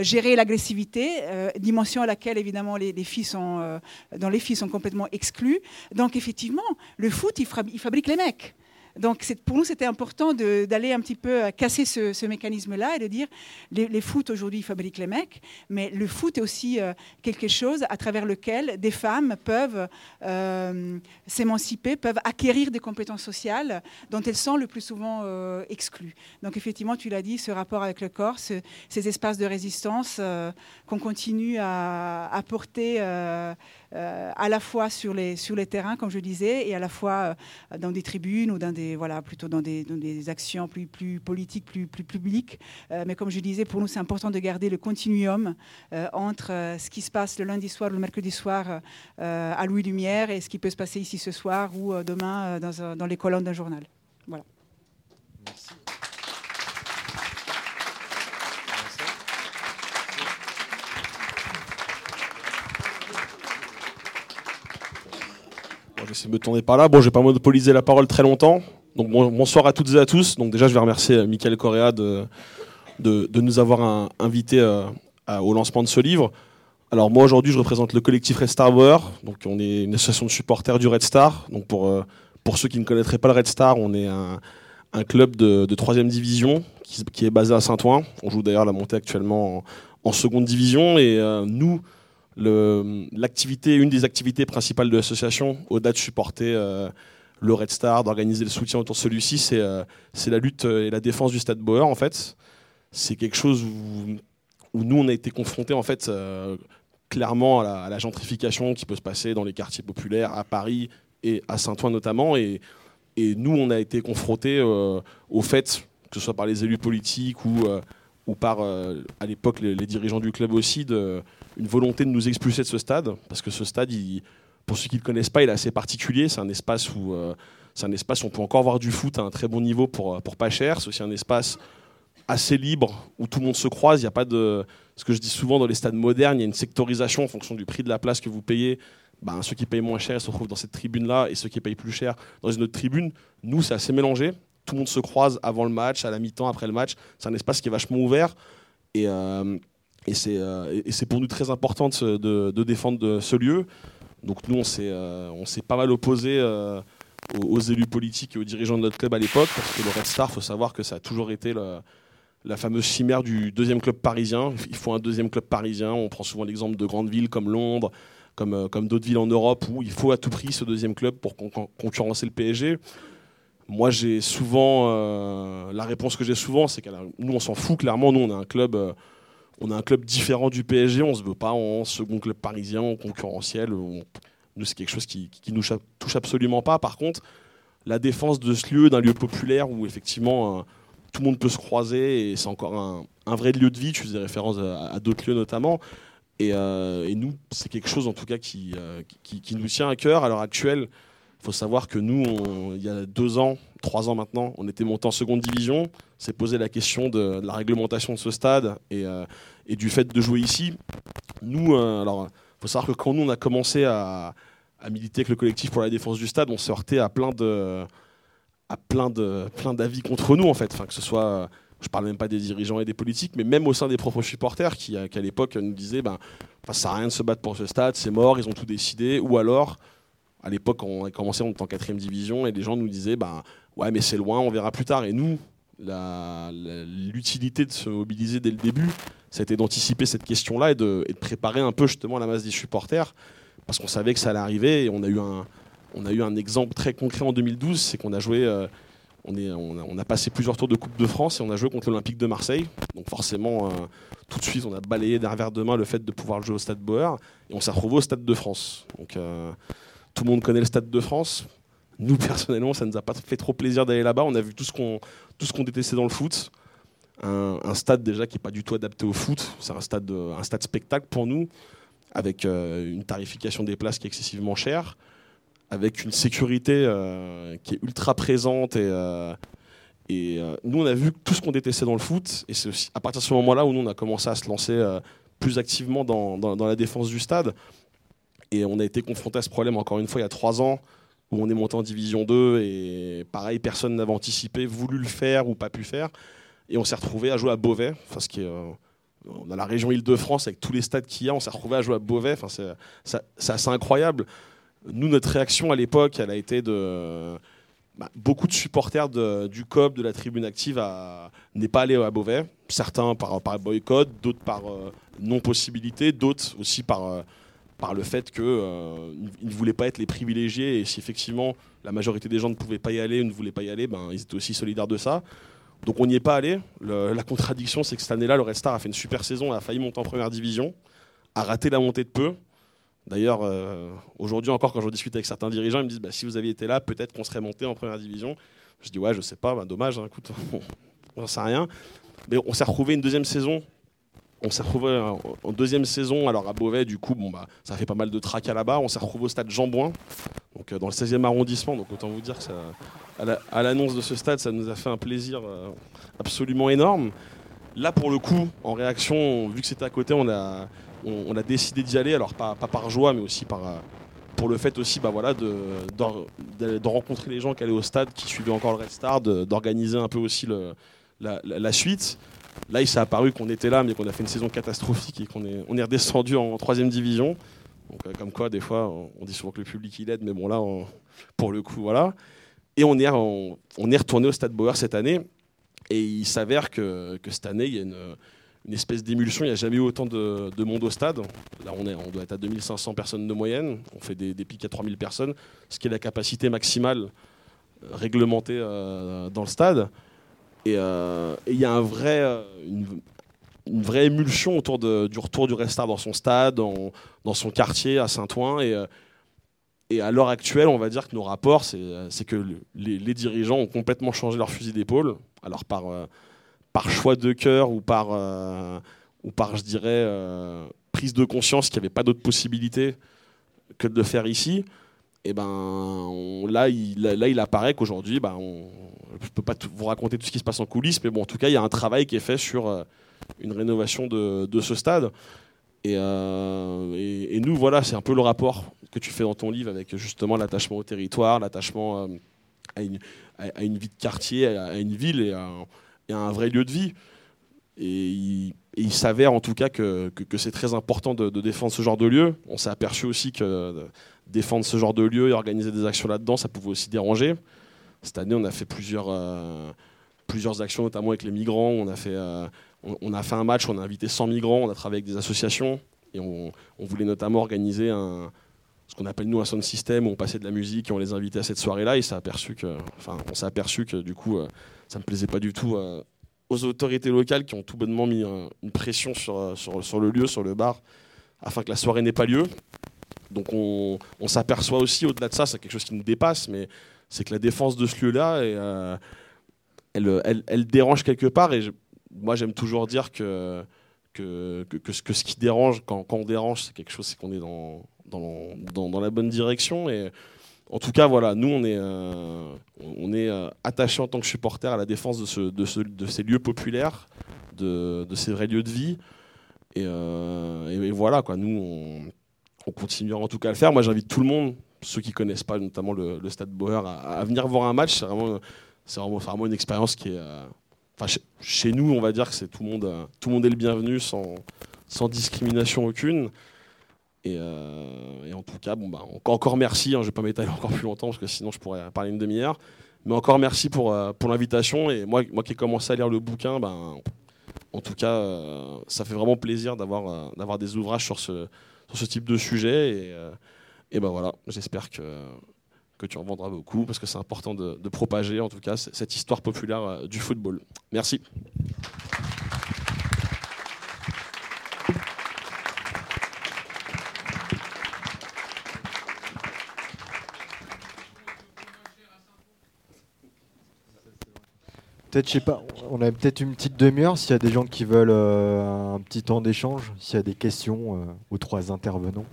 gérer l'agressivité, dimension à laquelle évidemment les, filles sont, dans les filles sont complètement exclues. Donc effectivement, le foot, il fabrique les mecs. Donc pour nous, c'était important d'aller un petit peu euh, casser ce, mécanisme-là et de dire les, les foot aujourd'hui fabriquent les mecs, mais le foot est aussi euh, quelque chose à travers lequel des femmes peuvent euh, s'émanciper, peuvent acquérir des compétences sociales dont elles sont le plus souvent exclues. Donc effectivement, tu l'as dit, ce rapport avec le corps, ces espaces de résistance qu'on continue à, à porter à la fois sur les, sur les terrains, comme je disais, et à la fois dans des tribunes ou dans des, voilà, plutôt dans des, dans des actions plus, plus politiques, plus, plus publiques. mais comme je disais, pour nous, c'est important de garder le continuum entre ce qui se passe le lundi soir ou le mercredi soir à Louis Lumière et ce qui peut se passer ici ce soir ou demain dans, dans les colonnes d'un journal. Voilà. Merci. je vais essayer de me tourner par là. Bon, je vais pas monopoliser la parole très longtemps. Donc bonsoir à toutes et à tous. Donc déjà, je vais remercier euh, Michael Correa de, de, nous avoir invité euh, au lancement de ce livre. Alors moi aujourd'hui, je représente le collectif Red Star Donc on est une association de supporters du Red Star. Donc pour euh, pour ceux qui ne connaîtraient pas le Red Star, on est un, un club de, 3 division qui, est basé à Saint-Ouen. On joue d'ailleurs la montée actuellement en, seconde division et nous l'activité, une des activités principales de l'association, au-delà de supporter euh, le Red Star, d'organiser le soutien autour de celui-ci, c'est euh, la lutte et la défense du Stade Bauer en fait. C'est quelque chose où, nous on a été confrontés en fait euh, clairement à la, gentrification qui peut se passer dans les quartiers populaires à Paris et à Saint-Ouen notamment et, et, nous on a été confrontés au fait que ce soit par les élus politiques ou ou par, à l'époque, les, les, dirigeants du club aussi, de, une volonté de nous expulser de ce stade, parce que ce stade, pour ceux qui ne le connaissent pas, il est assez particulier. C'est un espace où euh, c'est un espace où on peut encore voir du foot à un très bon niveau pour, euh, pas cher. C'est aussi un espace assez libre où tout le monde se croise. Il y a pas de ce que je dis souvent dans les stades modernes, il y a une sectorisation en fonction du prix de la place que vous payez. Ben, ceux qui payent moins cher se retrouvent dans cette tribune-là et ceux qui payent plus cher dans une autre tribune. Nous, c'est assez mélangé. Tout le monde se croise avant le match, à la mi-temps, après le match. C'est un espace qui est vachement ouvert. Et, euh, et c'est pour nous très important de, défendre ce lieu. Donc nous, on s'est euh, pas mal opposé euh, aux, élus politiques et aux dirigeants de notre club à l'époque, parce que le Red Star, faut savoir que ça a toujours été la fameuse chimère du deuxième club parisien. Il faut un deuxième club parisien. On prend souvent l'exemple de grandes villes comme Londres, comme, comme d'autres villes en Europe, où il faut à tout prix ce deuxième club pour concurrencer le PSG. Moi, j'ai souvent... la réponse que j'ai souvent, c'est que nous, on s'en fout clairement. Nous, on a un club on a un club différent du PSG, on se veut pas en second club parisien, en concurrentiel. nous, c'est quelque chose qui, qui, nous touche absolument pas. Par contre, la défense de ce lieu, d'un lieu populaire où effectivement euh, tout le monde peut se croiser et c'est encore un, vrai lieu de vie. Tu faisais référence à, d'autres lieux notamment. Euh, et, nous, c'est quelque chose en tout cas qui, euh, qui, nous tient à cœur à l'heure actuelle. Il faut savoir que nous, il y a deux ans, trois ans maintenant, on était monté en seconde division. C'est posé la question de, la réglementation de ce stade et, euh, et, du fait de jouer ici. Nous, euh, alors, faut savoir que quand nous on a commencé à, à, militer avec le collectif pour la défense du stade, on s'est heurté à plein de, à plein de, plein d'avis contre nous en fait. Enfin, que ce soit, je parle même pas des dirigeants et des politiques, mais même au sein des propres supporters qui, à l'époque nous disaient, ben, ça sert à rien de se battre pour ce stade, c'est mort, ils ont tout décidé, ou alors à l'époque, on a commencé, en quatrième division et les gens nous disaient bah, Ouais, mais c'est loin, on verra plus tard. Et nous, l'utilité de se mobiliser dès le début, c'était d'anticiper cette question-là et de, préparer un peu justement la masse des supporters parce qu'on savait que ça allait arriver et on a eu un, on a eu un exemple très concret en 2012 c'est qu'on a joué. Euh, on, est, on, a, passé plusieurs tours de Coupe de France et on a joué contre l'Olympique de Marseille. Donc forcément, euh, tout de suite, on a balayé d'un revers de main le fait de pouvoir jouer au Stade Bauer et on s'est retrouvé au Stade de France. Donc euh, tout le monde connaît le Stade de France. Nous, personnellement, ça ne nous a pas fait trop plaisir d'aller là-bas. On a vu tout ce qu'on qu'on détestait dans le foot. Un, stade déjà qui n'est pas du tout adapté au foot. C'est un stade, un stade spectacle pour nous, avec euh, une tarification des places qui est excessivement chère, avec une sécurité euh, qui est ultra présente. Et, euh, nous, on a vu tout ce qu'on détestait dans le foot. Et c'est à partir de ce moment-là où nous, on a commencé à se lancer plus activement dans, dans la défense du stade. Et on a été confronté à ce problème encore une fois il y a trois ans, où on est monté en division 2 et pareil, personne n'avait anticipé, voulu le faire ou pas pu faire. Et on s'est retrouvé à jouer à Beauvais, enfin, ce qui est, euh, dans la région Île-de-France, avec tous les stades qu'il y a, on s'est retrouvé à jouer à Beauvais. Enfin, c'est assez incroyable. Nous, notre réaction à l'époque, elle a été de. Bah, beaucoup de supporters du COP, de la tribune active, n'est pas allé à Beauvais. Certains par, par boycott, d'autres par euh, non-possibilité, d'autres aussi par. Euh, par le fait qu'ils euh, ne voulaient pas être les privilégiés et si effectivement la majorité des gens ne pouvaient pas y aller ou ne voulaient pas y aller, ben, ils étaient aussi solidaires de ça. Donc on n'y est pas allé. la contradiction, c'est que cette année-là, le Red Star a fait une super saison, a failli monter en première division, a raté la montée de peu. D'ailleurs, euh, aujourd'hui encore, quand je discute avec certains dirigeants, ils me disent bah, si vous aviez été là, peut-être qu'on serait monté en première division. Je dis ouais, je sais pas, bah, dommage, hein, on sait rien. Mais on s'est retrouvé une deuxième saison. On s'est retrouvé en deuxième saison, alors à Beauvais, du coup, bon, bah, ça fait pas mal de tracas là-bas. On s'est retrouvé au stade Jean Bouin, donc, euh, dans le 16e arrondissement. Donc autant vous dire que à l'annonce de ce stade, ça nous a fait un plaisir euh, absolument énorme. Là, pour le coup, en réaction, vu que c'était à côté, on a, décidé d'y aller. Alors pas, par joie, mais aussi euh, pour le fait aussi bah, voilà, de, rencontrer les gens qui allaient au stade, qui suivaient encore le Red Star, d'organiser un peu aussi la, suite. Là, il s'est apparu qu'on était là, mais qu'on a fait une saison catastrophique et qu'on est, on est redescendu en troisième division. Donc, euh, comme quoi, des fois, on dit souvent que le public il aide, mais bon, là, pour le coup, voilà. Et on est, on, est retourné au Stade Bauer cette année. Et il s'avère que, que, cette année, il y a une, une espèce d'émulsion. Il n'y a jamais eu autant de, de, monde au stade. Là, on, est, on doit être à 2500 personnes de moyenne. On fait des, des pics à 3000 personnes, ce qui est la capacité maximale euh, réglementée euh, dans le stade. Euh, et il y a un vrai, euh, une, vraie émulsion autour du retour du Restart dans son stade, dans, son quartier à Saint-Ouen. Et, euh, et à l'heure actuelle, on va dire que nos rapports, c'est que les, dirigeants ont complètement changé leur fusil d'épaule. Alors par, par choix de cœur ou par, ou par je dirais, prise de conscience qu'il n'y avait pas d'autre possibilité que de le faire ici. Et ben là, il, là, il apparaît qu'aujourd'hui, ben, on, je ne peux pas vous raconter tout ce qui se passe en coulisses, mais bon, en tout cas, il y a un travail qui est fait sur euh, une rénovation de, ce stade. Euh, et, nous, voilà, c'est un peu le rapport que tu fais dans ton livre avec justement l'attachement au territoire, l'attachement euh, à, une, à, une, vie de quartier, à, une ville et à, un vrai lieu de vie. Et il, s'avère en tout cas que, que, c'est très important de, défendre ce genre de lieu. On s'est aperçu aussi que défendre ce genre de lieu et organiser des actions là-dedans, ça pouvait aussi déranger. Cette année, on a fait plusieurs, euh, plusieurs actions, notamment avec les migrants. On a, fait, euh, on, a fait un match, on a invité 100 migrants, on a travaillé avec des associations. Et on, voulait notamment organiser ce qu'on appelle nous un sound system, où on passait de la musique et on les invitait à cette soirée-là. Et que, enfin, on s'est aperçu que du coup, euh, ça ne plaisait pas du tout aux autorités locales qui ont tout bonnement mis une pression sur, sur, le lieu, sur le bar, afin que la soirée n'ait pas lieu. Donc on, s'aperçoit aussi, au-delà de ça, c'est quelque chose qui nous dépasse, mais c'est que la défense de ce lieu-là, euh, elle, dérange quelque part. Et moi, j'aime toujours dire que, ce, qui dérange, quand, on dérange, c'est quelque chose, c'est qu'on est dans, la bonne direction. Et en tout cas, voilà, nous, on est, euh, euh, attachés en tant que supporters à la défense de, ce, de, ce, de ces lieux populaires, de, ces vrais lieux de vie. Et, et, voilà, quoi, nous, on, on continuera en tout cas à le faire. Moi, j'invite tout le monde, ceux qui connaissent pas notamment le, Stade Bauer, à, venir voir un match. C'est vraiment, c'est vraiment, une expérience qui est. Euh, enfin, chez, nous, on va dire que c'est tout le monde, euh, tout le monde est le bienvenu sans, discrimination aucune. Et, euh, en tout cas, bon, bah, encore, merci. Hein, je vais pas m'étaler encore plus longtemps parce que sinon je pourrais parler une demi-heure. Mais encore merci pour, pour l'invitation. Et moi, moi qui ai commencé à lire le bouquin, ben, en tout cas, ça fait vraiment plaisir d'avoir des ouvrages sur ce, sur ce type de sujet. Et, et ben voilà, j'espère que, que tu en vendras beaucoup parce que c'est important de, propager en tout cas cette histoire populaire euh, du football. Merci. Peut-être, je sais pas, on a peut-être une petite demi-heure s'il y a des gens qui veulent euh, un petit temps d'échange, s'il y a des questions euh, aux trois intervenants.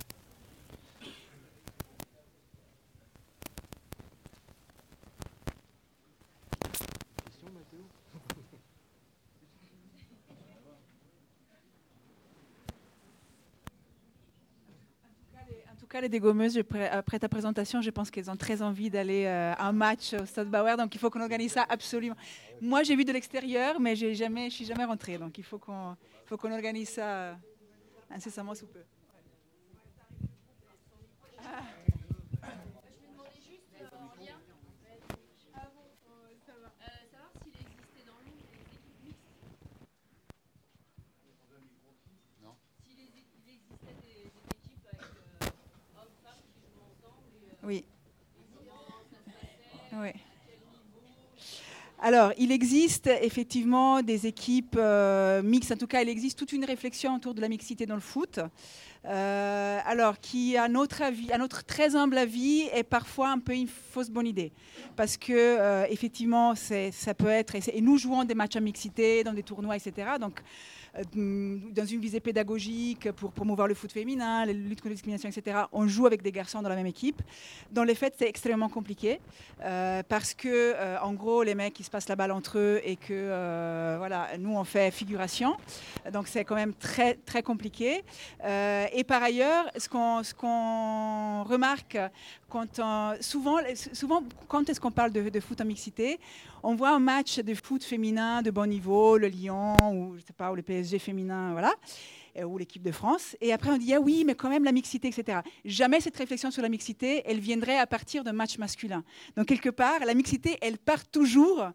Les dégommeuses, après ta présentation, je pense qu'elles ont très envie d'aller euh, à un match au Stade Bauer, donc il faut qu'on organise ça absolument. Moi, j'ai vu de l'extérieur, mais je suis jamais rentrée, donc il faut qu'on, qu'on organise ça euh, incessamment sous peu. Oui. Oui. Alors, il existe effectivement des équipes euh, mixtes. En tout cas, il existe toute une réflexion autour de la mixité dans le foot. Euh, alors, qui, à notre, avis, à notre très humble avis, est parfois un peu une fausse bonne idée. Parce que, euh, effectivement, ça peut être. Et nous jouons des matchs à mixité dans des tournois, etc. Donc, dans une visée pédagogique pour promouvoir le foot féminin, la lutte contre la discrimination, etc. On joue avec des garçons dans la même équipe. Dans les faits, c'est extrêmement compliqué euh, parce que, euh, en gros, les mecs, ils se passent la balle entre eux et que, voilà, nous, on fait figuration. Donc, c'est quand même très, très compliqué. et par ailleurs, ce qu'on, qu'on remarque quand souvent, souvent, quand est-ce qu'on parle de, foot en mixité On voit un match de foot féminin de bon niveau, le Lyon ou je sais pas, le PSG féminin, voilà, euh, ou l'équipe de France. Et après on dit ah oui, mais quand même la mixité, etc. Jamais cette réflexion sur la mixité, elle viendrait à partir d'un match masculin. Donc quelque part, la mixité, elle part toujours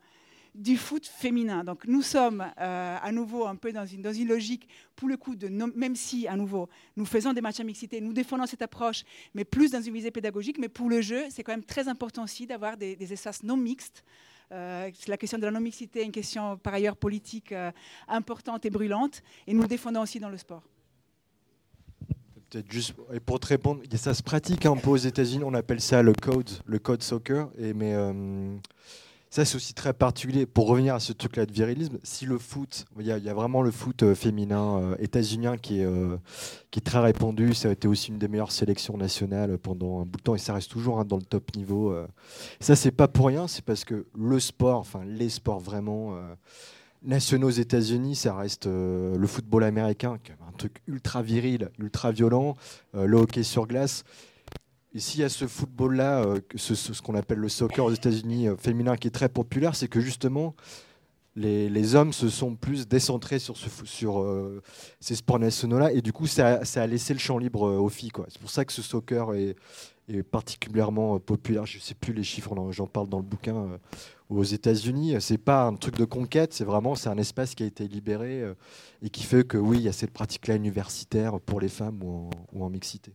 du foot féminin. Donc nous sommes euh, à nouveau un peu dans une, dans une logique, pour le coup, de même si à nouveau nous faisons des matchs à mixité, nous défendons cette approche, mais plus dans une visée pédagogique, mais pour le jeu, c'est quand même très important aussi d'avoir des, espaces non mixtes. Euh, la question de la non-mixité est une question par ailleurs politique euh, importante et brûlante, et nous défendons aussi dans le sport. Peut-être juste, et pour te répondre, ça se pratique un peu aux États-Unis, on appelle ça le code, le code soccer, et, mais ça, c'est aussi très particulier. Pour revenir à ce truc-là de virilisme, si le foot, il y, a vraiment le foot euh, féminin euh, états-unien qui, est, euh, qui est très répandu. Ça a été aussi une des meilleures sélections nationales pendant un bout de temps et ça reste toujours hein, dans le top niveau. Ça, c'est pas pour rien, c'est parce que le sport, enfin les sports vraiment nationaux aux États-Unis, ça reste le football américain, un truc ultra viril, ultra violent, le hockey sur glace. Et s'il y a ce football-là, euh, ce, qu'on appelle le soccer aux États-Unis euh, féminin qui est très populaire, c'est que justement, les, hommes se sont plus décentrés sur, euh, ces sports nationaux-là. Et du coup, ça, a laissé le champ libre aux filles. C'est pour ça que ce soccer est, est particulièrement populaire. Je ne sais plus les chiffres, j'en parle dans le bouquin. aux États-Unis, c'est pas un truc de conquête, c'est vraiment c'est un espace qui a été libéré et qui fait que oui, il y a cette pratique-là universitaire pour les femmes ou en, ou en mixité.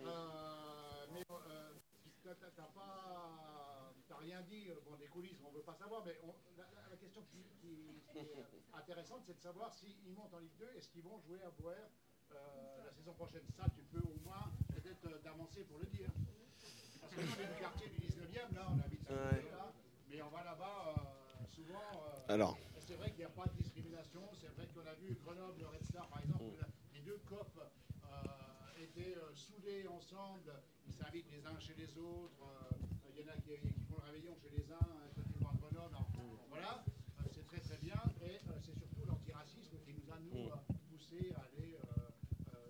Euh, mais euh, t'as pas, t'as rien dit, euh, bon des coulisses on veut pas savoir, mais on, la, la, question qui, qui, qui est intéressante c'est de savoir s'ils montent en Ligue 2, est-ce qu'ils vont jouer à Boer euh, la saison prochaine Ça tu peux au moins peut-être euh, d'avancer pour le dire. Parce que nous on est du quartier du 19e, là on habite ouais. là, mais on va là-bas souvent. Alors c'est vrai qu'il n'y a pas de discrimination. C'est vrai qu'on a vu Grenoble, Red Star, par exemple, mm. les deux copes euh, étaient euh, soudés ensemble. Ils s'invitent les uns chez les autres. Euh, il y en a qui, qui, font le réveillon chez les uns, quand ils vont à Grenoble. Mm. Voilà, c'est très très bien. Et c'est surtout l'antiracisme qui nous a, nous, mm. poussé à aller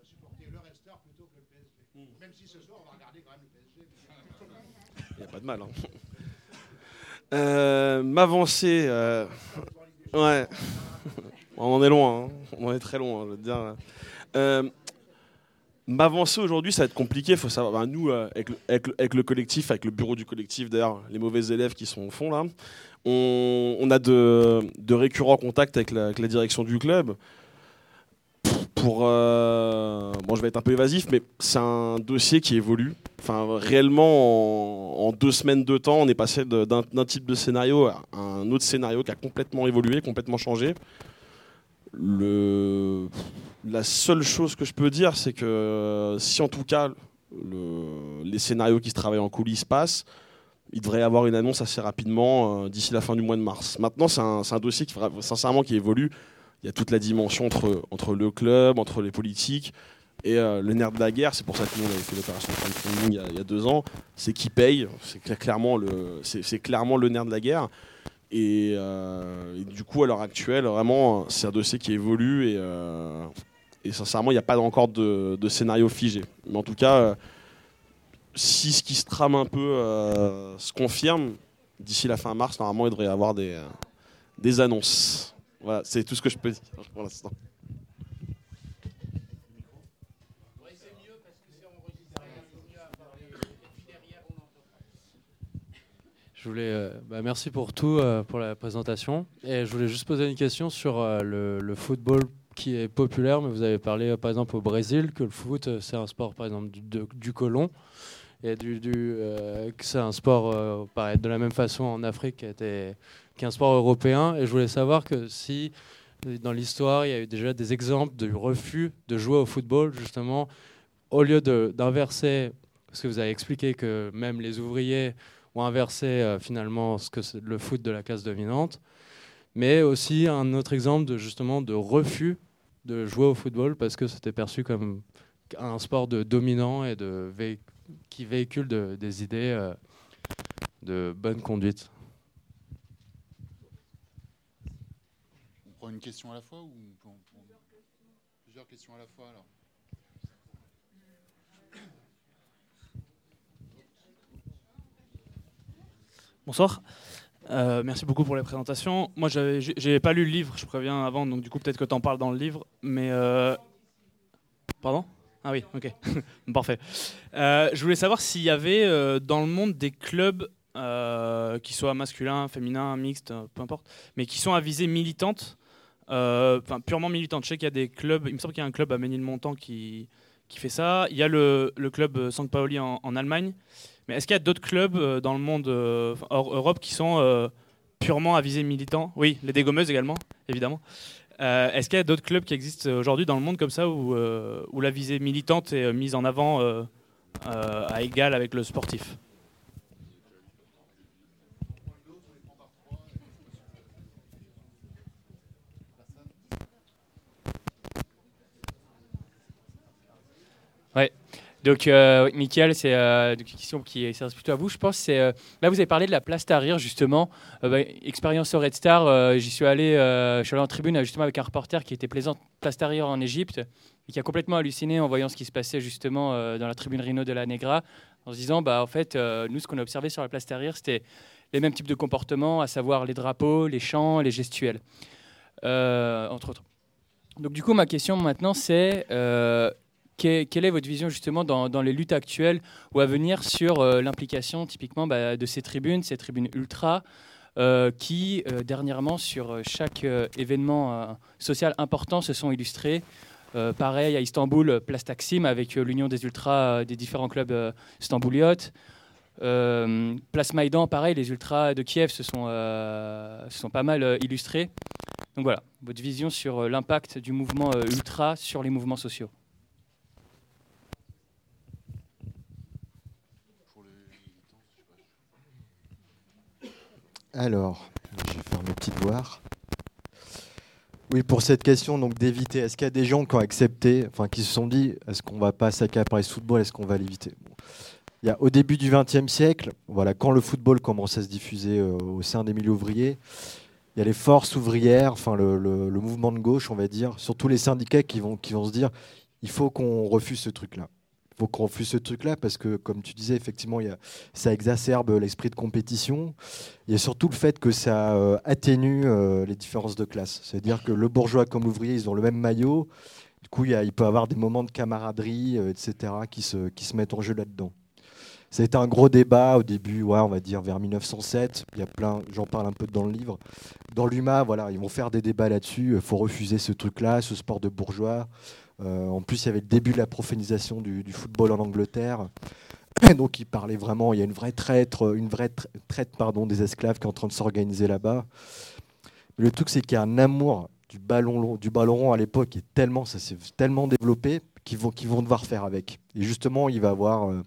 supporter le Star plutôt que le PSG. Même si ce soir, on va regarder quand même le PSG. Il n'y a pas de mal. Hein. Euh, M'avancer. Euh, Ouais. On en est loin, hein. on en est très loin, je veux dire. Euh, M'avancer aujourd'hui, ça va être compliqué. Faut savoir, bah, nous, euh, avec, le, collectif, avec le bureau du collectif, d'ailleurs, les mauvais élèves qui sont au fond là, on, a de, récurrents contacts avec la, avec la, direction du club. Pour, euh, bon, je vais être un peu évasif, mais c'est un dossier qui évolue. Enfin, réellement, en, en, deux semaines de temps, on est passé d'un type de scénario à un autre scénario qui a complètement évolué, complètement changé. Le... La seule chose que je peux dire, c'est que si en tout cas le... les scénarios qui se travaillent en coulisses passent, il devrait y avoir une annonce assez rapidement euh, d'ici la fin du mois de mars. Maintenant, c'est un, dossier qui, sincèrement qui évolue. Il y a toute la dimension entre, entre le club, entre les politiques. Et euh, le nerf de la guerre, c'est pour ça que nous on avait fait l'opération crowdfunding il, il y a deux ans, c'est qui paye, c'est clairement, le, clairement le nerf de la guerre. Et, euh, et du coup, à l'heure actuelle, vraiment, c'est un dossier qui évolue et, euh, et sincèrement, il n'y a pas encore de, scénario figé. Mais en tout cas, si ce qui se trame un peu euh, se confirme, d'ici la fin mars, normalement, il devrait y avoir des, euh, des annonces. Voilà, c'est tout ce que je peux dire pour l'instant. Je voulais, euh, bah, merci pour tout, euh, pour la présentation. Et je voulais juste poser une question sur euh, le football qui est populaire, mais vous avez parlé euh, par exemple au Brésil que le foot euh, c'est un sport par exemple du, colon et du, euh, c'est un sport euh, de la même façon en Afrique qui était qu'un sport européen. Et je voulais savoir que si dans l'histoire il y a eu déjà des exemples de refus de jouer au football justement au lieu d'inverser, parce que vous avez expliqué que même les ouvriers ont inversé finalement ce que le foot de la classe dominante, mais aussi un autre exemple de justement de refus de jouer au football parce que c'était perçu comme un sport de dominant et de qui véhicule de- des idées euh, de bonne conduite. On prend une question à la fois ou on peut en prendre plusieurs questions à la fois alors? Bonsoir. Euh, merci beaucoup pour les présentations. Moi, j'ai pas lu le livre, je préviens avant, donc du coup, peut-être que tu en parles dans le livre. Mais. euh, Pardon? Ah oui, ok. Parfait. Euh, je voulais savoir s'il y avait dans le monde des clubs, qui soient masculins, féminins, mixtes, peu importe, mais qui sont à visée militante, enfin purement militante. Je sais qu'il y a des clubs, il me semble qu'il y a un club à Ménilmontant qui, qui fait ça. Il y a le, le club. Pauli en, en Allemagne. Mais est-ce qu'il y a d'autres clubs euh, dans le monde euh, hors Europe qui sont euh, purement à visée militant Oui, les dégommeuses également, évidemment. Est-ce qu'il y a d'autres clubs qui existent aujourd'hui dans le monde comme ça où, la visée militante est mise en avant à égal avec le sportif? Donc, euh, Michael, c'est euh, une question qui s'adresse plutôt à vous, je pense. C'est, euh, là, vous avez parlé de la place Tahrir, justement. Euh, bah, expérience au Red Star, euh, j'y suis allé, euh, je suis allé en tribune euh, justement avec un reporter qui était plaisant place Tahrir en Égypte et qui a complètement halluciné en voyant ce qui se passait justement euh, dans la tribune Rhino de la Negra, en se disant, bah, en fait, euh, nous, ce qu'on a observé sur la place Tahrir, c'était les mêmes types de comportements, à savoir les drapeaux, les chants, les gestuels, euh, entre autres. Donc, du coup, ma question maintenant, c'est euh, quelle est votre vision justement dans, les luttes actuelles ou à venir sur euh, l'implication typiquement bah, de ces tribunes, ces tribunes ultra, euh, qui euh, dernièrement sur chaque événement social important se sont illustrés. Pareil à Istanbul, place Taksim avec l'union des ultras des différents clubs stambouliotes. Euh, place Maïdan, pareil, les ultras de Kiev se sont, pas mal illustrés. Donc voilà, votre vision sur l'impact du mouvement ultra sur les mouvements sociaux. Alors, je vais faire mes petits devoirs. Oui, pour cette question donc d'éviter, est-ce qu'il y a des gens qui ont accepté, enfin qui se sont dit, est-ce qu'on va pas s'accaparer ce football, est-ce qu'on va l'éviter? Il y a au début du XXe siècle, voilà, quand le football commence à se diffuser euh, au sein des milieux ouvriers, il y a les forces ouvrières, enfin le, mouvement de gauche, on va dire, surtout les syndicats qui vont, qui vont se dire, il faut qu'on refuse ce truc-là. Faut qu'on refuse ce truc-là parce que, comme tu disais, effectivement, ça exacerbe l'esprit de compétition. Il y a surtout le fait que ça euh, atténue euh, les différences de classe. C'est-à-dire que le bourgeois comme l'ouvrier, ils ont le même maillot. Du coup, il, peut avoir des moments de camaraderie, euh, etc., qui se, qui se mettent en jeu là-dedans. Ça a été un gros débat au début, ouais, on va dire vers 1907. Il y a plein, j'en parle un peu dans le livre. Dans l'UMA, voilà, ils vont faire des débats là-dessus. Il faut refuser ce truc-là, ce sport de bourgeois. Euh, en plus, il y avait le début de la profanisation du, football en Angleterre. Donc, il parlait vraiment. Il y a une vraie traite, une vraie tra- traite pardon, des esclaves qui est en train de s'organiser là-bas. Mais le truc, c'est qu'il y a un amour du ballon, du ballon rond à l'époque qui est tellement, ça s'est tellement développé qu'ils vont, devoir faire avec. Et justement, il va avoir euh,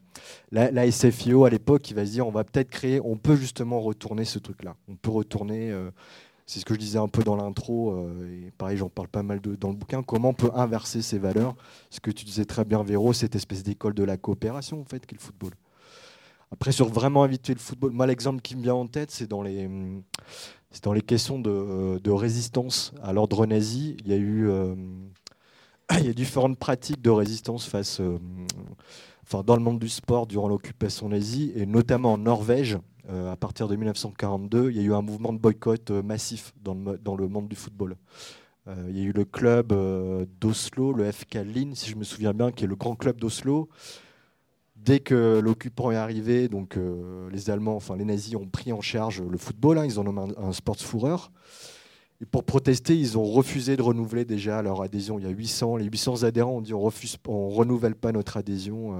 la, la SFIO à l'époque qui va se dire, on va peut-être créer, on peut justement retourner ce truc-là. On peut retourner. euh, c'est ce que je disais un peu dans l'intro, euh, et pareil, j'en parle pas mal dans le bouquin. Comment on peut inverser ces valeurs? Ce que tu disais très bien, Véro, cette espèce d'école de la coopération, en fait, qu'est le football. Après, sur vraiment inviter le football, moi, l'exemple qui me vient en tête, c'est dans les, questions de, euh, de résistance à l'ordre nazi. Il y a eu euh, différentes pratiques de résistance face, dans le monde du sport durant l'occupation nazie, et notamment en Norvège. Euh, à partir de 1942, il y a eu un mouvement de boycott euh, massif dans le, monde du football. Euh, il y a eu le club d'Oslo, le FK Lyn, si je me souviens bien, qui est le grand club d'Oslo. Dès que l'occupant est arrivé, donc les Allemands, enfin les nazis ont pris en charge le football. hein, ils en ont un, un sportsfureur. Et pour protester, ils ont refusé de renouveler déjà leur adhésion. Il y a 800, les 800 adhérents ont dit on refuse, on renouvelle pas notre adhésion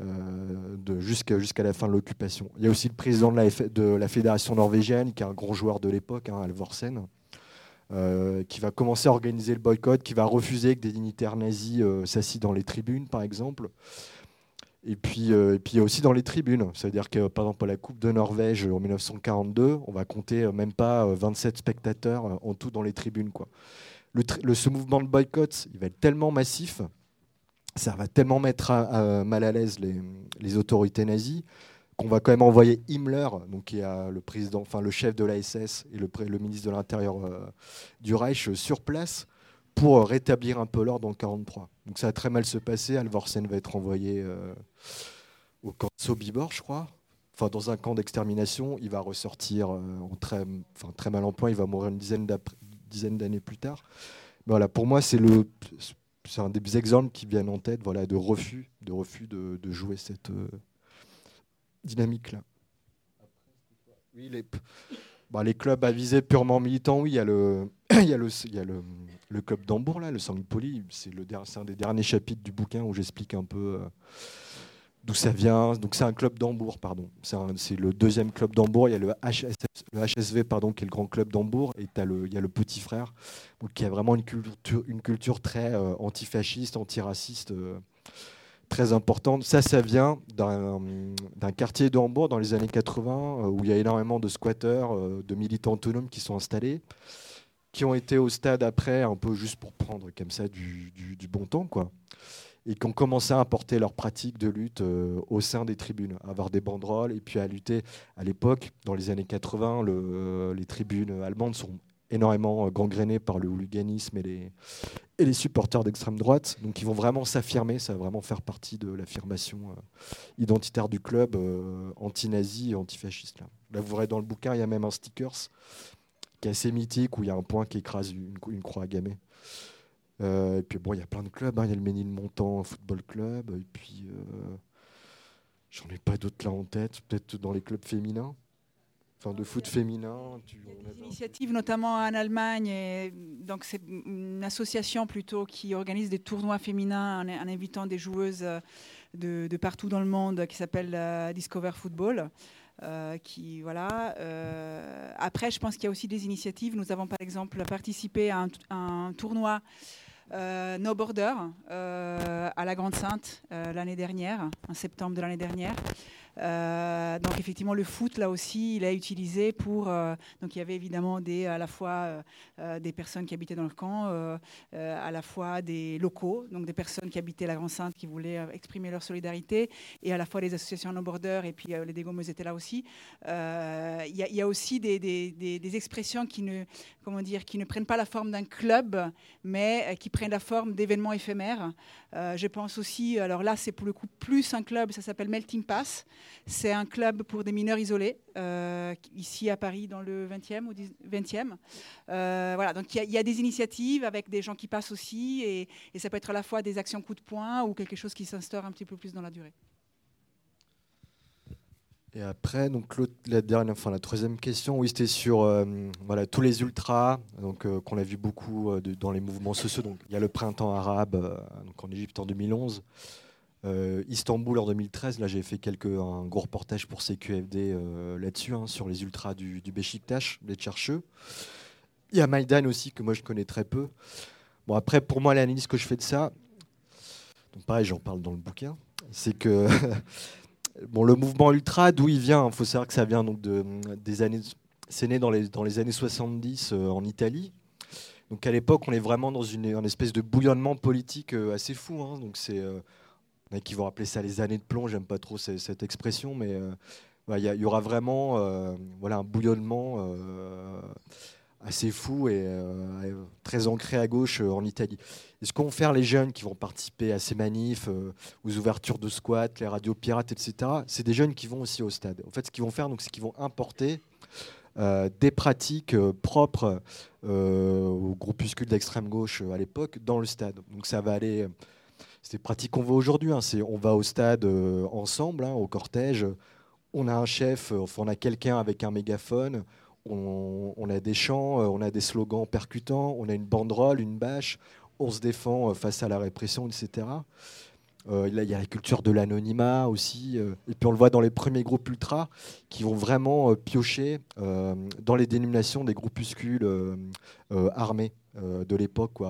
euh, jusqu'à la fin de l'occupation. Il y a aussi le président de la, fédération norvégienne, qui est un grand joueur de l'époque, hein, Alvorsen, euh, qui va commencer à organiser le boycott, qui va refuser que des dignitaires nazis euh, s'assient dans les tribunes, par exemple. Et puis, euh, il y a aussi dans les tribunes. C'est-à-dire que, par exemple, à la Coupe de Norvège en 1942, on va compter même pas euh, 27 spectateurs en tout dans les tribunes. Ce mouvement de boycott, il va être tellement massif, ça va tellement mettre à- à- mal à l'aise les, autorités nazies qu'on va quand même envoyer Himmler, donc qui est euh, le chef de la SS et le, ministre de l'Intérieur euh, du Reich euh, sur place pour euh, rétablir un peu l'ordre en 43. Donc ça va très mal se passer. Alvorsen va être envoyé euh, au camp Sobibor, je crois. Enfin, dans un camp d'extermination, il va ressortir euh, en très, très mal en point. Il va mourir une dizaine d'années plus tard. Voilà, pour moi, c'est le, c'est un des exemples qui viennent en tête, voilà, de refus, de refus de, de jouer cette euh, dynamique-là. Oui, les, bah, les clubs à visée purement militants, oui, il y a le, il y a le, il y a le, le club d'Hambourg, là, le der- c'est un des derniers chapitres du bouquin où j'explique un peu euh, d'où ça vient. Donc c'est un club d'Hambourg, pardon. C'est le deuxième club d'Hambourg. Il y a le, HSV, pardon, qui est le grand club d'Hambourg, et il y a le petit frère, qui a vraiment une culture, très euh, antifasciste, antiraciste. euh, très importante. Ça, ça vient d'un quartier de Hambourg dans les années 80 euh, où il y a énormément de squatteurs, de militants autonomes qui sont installés, qui ont été au stade après, un peu juste pour prendre comme ça du, du- du bon temps, quoi. Et qui ont commencé à importer leurs pratiques de lutte euh, au sein des tribunes, à avoir des banderoles et puis à lutter. À l'époque, dans les années 80, le- euh, les tribunes allemandes sont énormément euh, gangrénées par le hooliganisme et les, supporters d'extrême droite. Donc ils vont vraiment s'affirmer, ça va vraiment faire partie de l'affirmation identitaire du club anti-nazi et antifasciste. Là. là, vous verrez dans le bouquin, il y a même un stickers qui est assez mythique où il y a un point qui écrase une, une croix gammée. Euh, et puis bon, il y a plein de clubs, hein. il y a le Ménilmontant Football Club, et puis euh, j'en ai pas d'autres là en tête, peut-être dans les clubs féminins, enfin de foot féminin. Tu, on a- Des initiatives, notamment en Allemagne. et donc, c'est une association plutôt qui organise des tournois féminins en, en invitant des joueuses euh, de, de partout dans le monde qui s'appelle euh, Discover Football. Euh, qui voilà. euh, après, je pense qu'il y a aussi des initiatives. Nous avons par exemple participé à un, à un tournoi euh, No Border euh, à la Grande Sainte euh, l'année dernière, en septembre de l'année dernière. Euh, donc effectivement, le foot là aussi, il est utilisé pour. euh, donc il y avait évidemment à la fois euh, des personnes qui habitaient dans le camp, à la fois des locaux, donc des personnes qui habitaient la Grande Sainte qui voulaient exprimer leur solidarité, et à la fois les associations no border et puis les dégommeuses étaient là aussi. Il y, a- a aussi des, des- expressions qui ne, comment dire, qui ne prennent pas la forme d'un club, mais qui prennent la forme d'événements éphémères. Je pense aussi, alors là c'est pour le coup plus un club, ça s'appelle Melting Pass. C'est un club pour des mineurs isolés, euh, ici à Paris dans le 20e ou 10 20e. Euh, voilà, donc il y, a- des initiatives avec des gens qui passent aussi, et, ça peut être à la fois des actions coup de poing ou quelque chose qui s'instaure un petit peu plus dans la durée. Et après, donc la dernière, enfin la troisième question, oui, c'était sur euh, voilà tous les ultras, donc qu'on a vu beaucoup dans les mouvements sociaux. Donc il y a le printemps arabe, en Égypte en 2011, euh, Istanbul en 2013. Là, j'ai fait quelques un gros reportage pour CQFD euh, là-dessus, hein, sur les ultras du, du des chercheux. Il y a Maïdan aussi que moi je connais très peu. Bon après, pour moi, l'analyse que je fais de ça, donc pareil, j'en parle dans le bouquin, c'est que Bon, le mouvement ultra, d'où il vient Il faut savoir que ça vient donc de, des années. C'est né dans les, dans les années 70 euh, en Italie. Donc à l'époque, on est vraiment dans une, un espèce de bouillonnement politique assez fou. hein. Donc c'est, qui vont appeler ça les années de plomb. J'aime pas trop ce- cette expression, mais euh, ouais, il y, aura vraiment euh, voilà un bouillonnement euh, assez fou et très ancré à gauche en Italie. Et ce qu'ont faire les jeunes qui vont participer à ces manifs, aux ouvertures de squats, les radios pirates, etc., c'est des jeunes qui vont aussi au stade. En fait, ce qu'ils vont faire, c'est qu'ils vont importer des pratiques propres aux groupuscules d'extrême gauche à l'époque dans le stade. Donc ça va aller c'est des pratiques qu'on voit aujourd'hui. Hein. On va au stade euh, ensemble, hein, au cortège. On a un chef, euh, on a quelqu'un avec un mégaphone. On, a des chants, euh, on a des slogans percutants, on a une banderole, une bâche. On se défend face à la répression, etc. il y a la culture de l'anonymat aussi. et puis on le voit dans les premiers groupes ultra qui vont vraiment piocher dans les dénominations des groupuscules armés de l'époque.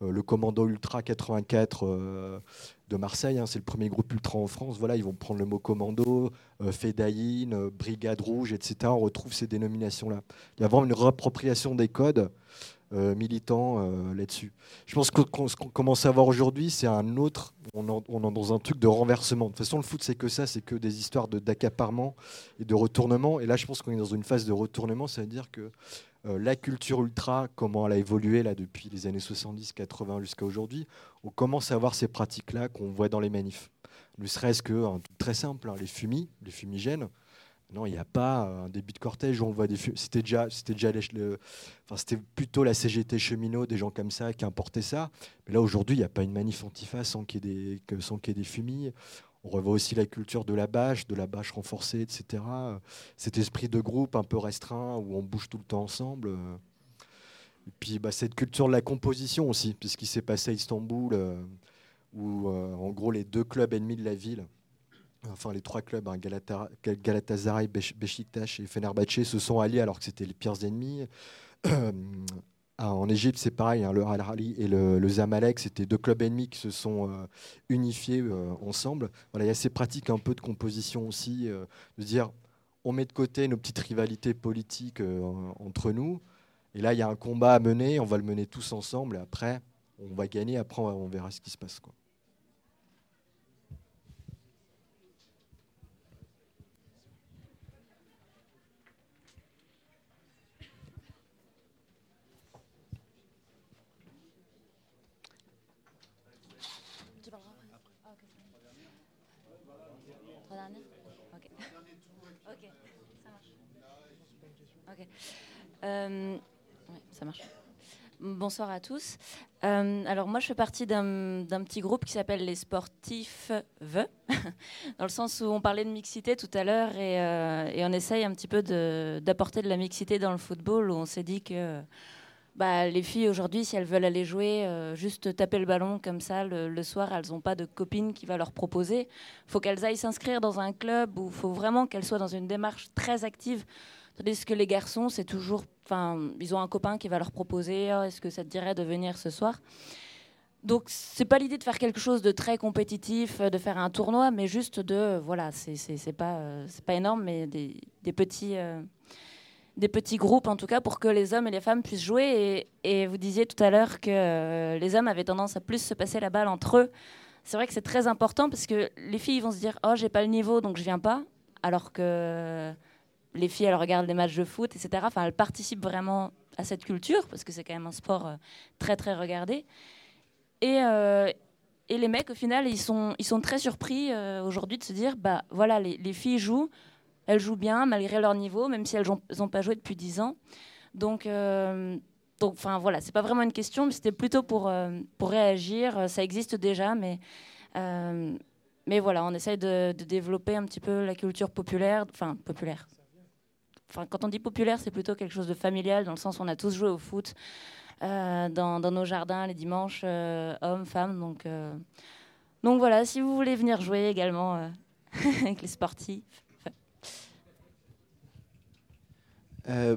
Le commando Ultra 84 euh, de Marseille, hein, c'est le premier groupe ultra en France. Voilà, ils vont prendre le mot commando, euh, Brigade Rouge, etc. On retrouve ces dénominations-là. Il y a vraiment une réappropriation des codes euh, militants là-dessus. Je pense que qu'on commence à voir aujourd'hui, c'est un autre. On est dans un truc de renversement. De toute façon, le foot, c'est que ça, c'est que des histoires d'accaparement et de retournement. Et là, je pense qu'on est dans une phase de retournement. Ça veut dire que euh, la culture ultra, comment elle a évolué là depuis les années 70, 80 jusqu'à aujourd'hui, on commence à voir ces pratiques-là qu'on voit dans les manifs. Ne serait-ce que truc très simple, hein, les fumis, les fumigènes. Non, il n'y a pas un début de cortège où on voit des C'était déjà, c'était déjà, enfin, c'était plutôt la CGT cheminot, des gens comme ça qui importaient ça. Mais là aujourd'hui, il n'y a pas une manif antifa sans qu'il y ait des, sans qu'il des fumis. On revoit aussi la culture de la bâche, de la bâche renforcée, etc. Cet esprit de groupe un peu restreint où on bouge tout le temps ensemble. Et puis bah, cette culture de la composition aussi, puisqu'il s'est passé à Istanbul, euh, où euh, en gros les deux clubs ennemis de la ville, enfin les trois clubs, hein, Galatasaray, Beşiktaş et Fenerbahçe, se sont alliés alors que c'était les pires ennemis. Ah, en Égypte, c'est pareil, hein, le Al-Ahly et le, Zamalek, c'était deux clubs ennemis qui se sont euh, unifiés euh, ensemble. Il y a ces pratiques un peu de composition aussi, euh, de dire on met de côté nos petites rivalités politiques entre nous, et là il y a un combat à mener, on va le mener tous ensemble, et après on va gagner, après on verra ce qui se passe. Euh. Bonsoir à tous. Euh, alors moi, je fais partie d'un petit groupe qui s'appelle les Sportifs Ve, dans le sens où on parlait de mixité tout à l'heure et, euh, on essaye un petit peu d'apporter de, la mixité dans le football, où on s'est dit que bah, les filles aujourd'hui, si elles veulent aller jouer, juste taper le ballon comme ça le, soir, elles n'ont pas de copine qui va leur proposer. Il faut qu'elles aillent s'inscrire dans un club où il faut vraiment qu'elles soient dans une démarche très active Tandis que les garçons, c'est toujours. Enfin, ils ont un copain qui va leur proposer oh, est-ce que ça te dirait de venir ce soir? Donc c'est pas l'idée de faire quelque chose de très compétitif, de faire un tournoi, mais juste de voilà, c'est pas c'est pas énorme, mais des, petits euh, des petits groupes en tout cas pour que les hommes et les femmes puissent jouer. Et, vous disiez tout à l'heure que euh, les hommes avaient tendance à plus se passer la balle entre eux. C'est vrai que c'est très important parce que les filles vont se dire oh j'ai pas le niveau donc je viens pas, alors que les filles, elles regardent des matchs de foot, etc. Enfin, elles participent vraiment à cette culture, parce que c'est quand même un sport euh, très, très regardé. Et, euh, et, les mecs, au final, ils sont, ils sont très surpris euh, aujourd'hui de se dire, bah voilà, les, filles jouent, elles jouent bien, malgré leur niveau, même si elles n'ont pas joué depuis 10 ans. Donc, donc enfin voilà, c'est pas vraiment une question, mais c'était plutôt pour, pour réagir. Ça existe déjà, mais... mais voilà, on essaye de, de, développer un petit peu la culture populaire, enfin populaire, quand on dit populaire, c'est plutôt quelque chose de familial, dans le sens où on a tous joué au foot euh, dans, nos jardins les dimanches, euh, hommes, femmes. Donc, euh, donc voilà, si vous voulez venir jouer également avec les sportifs.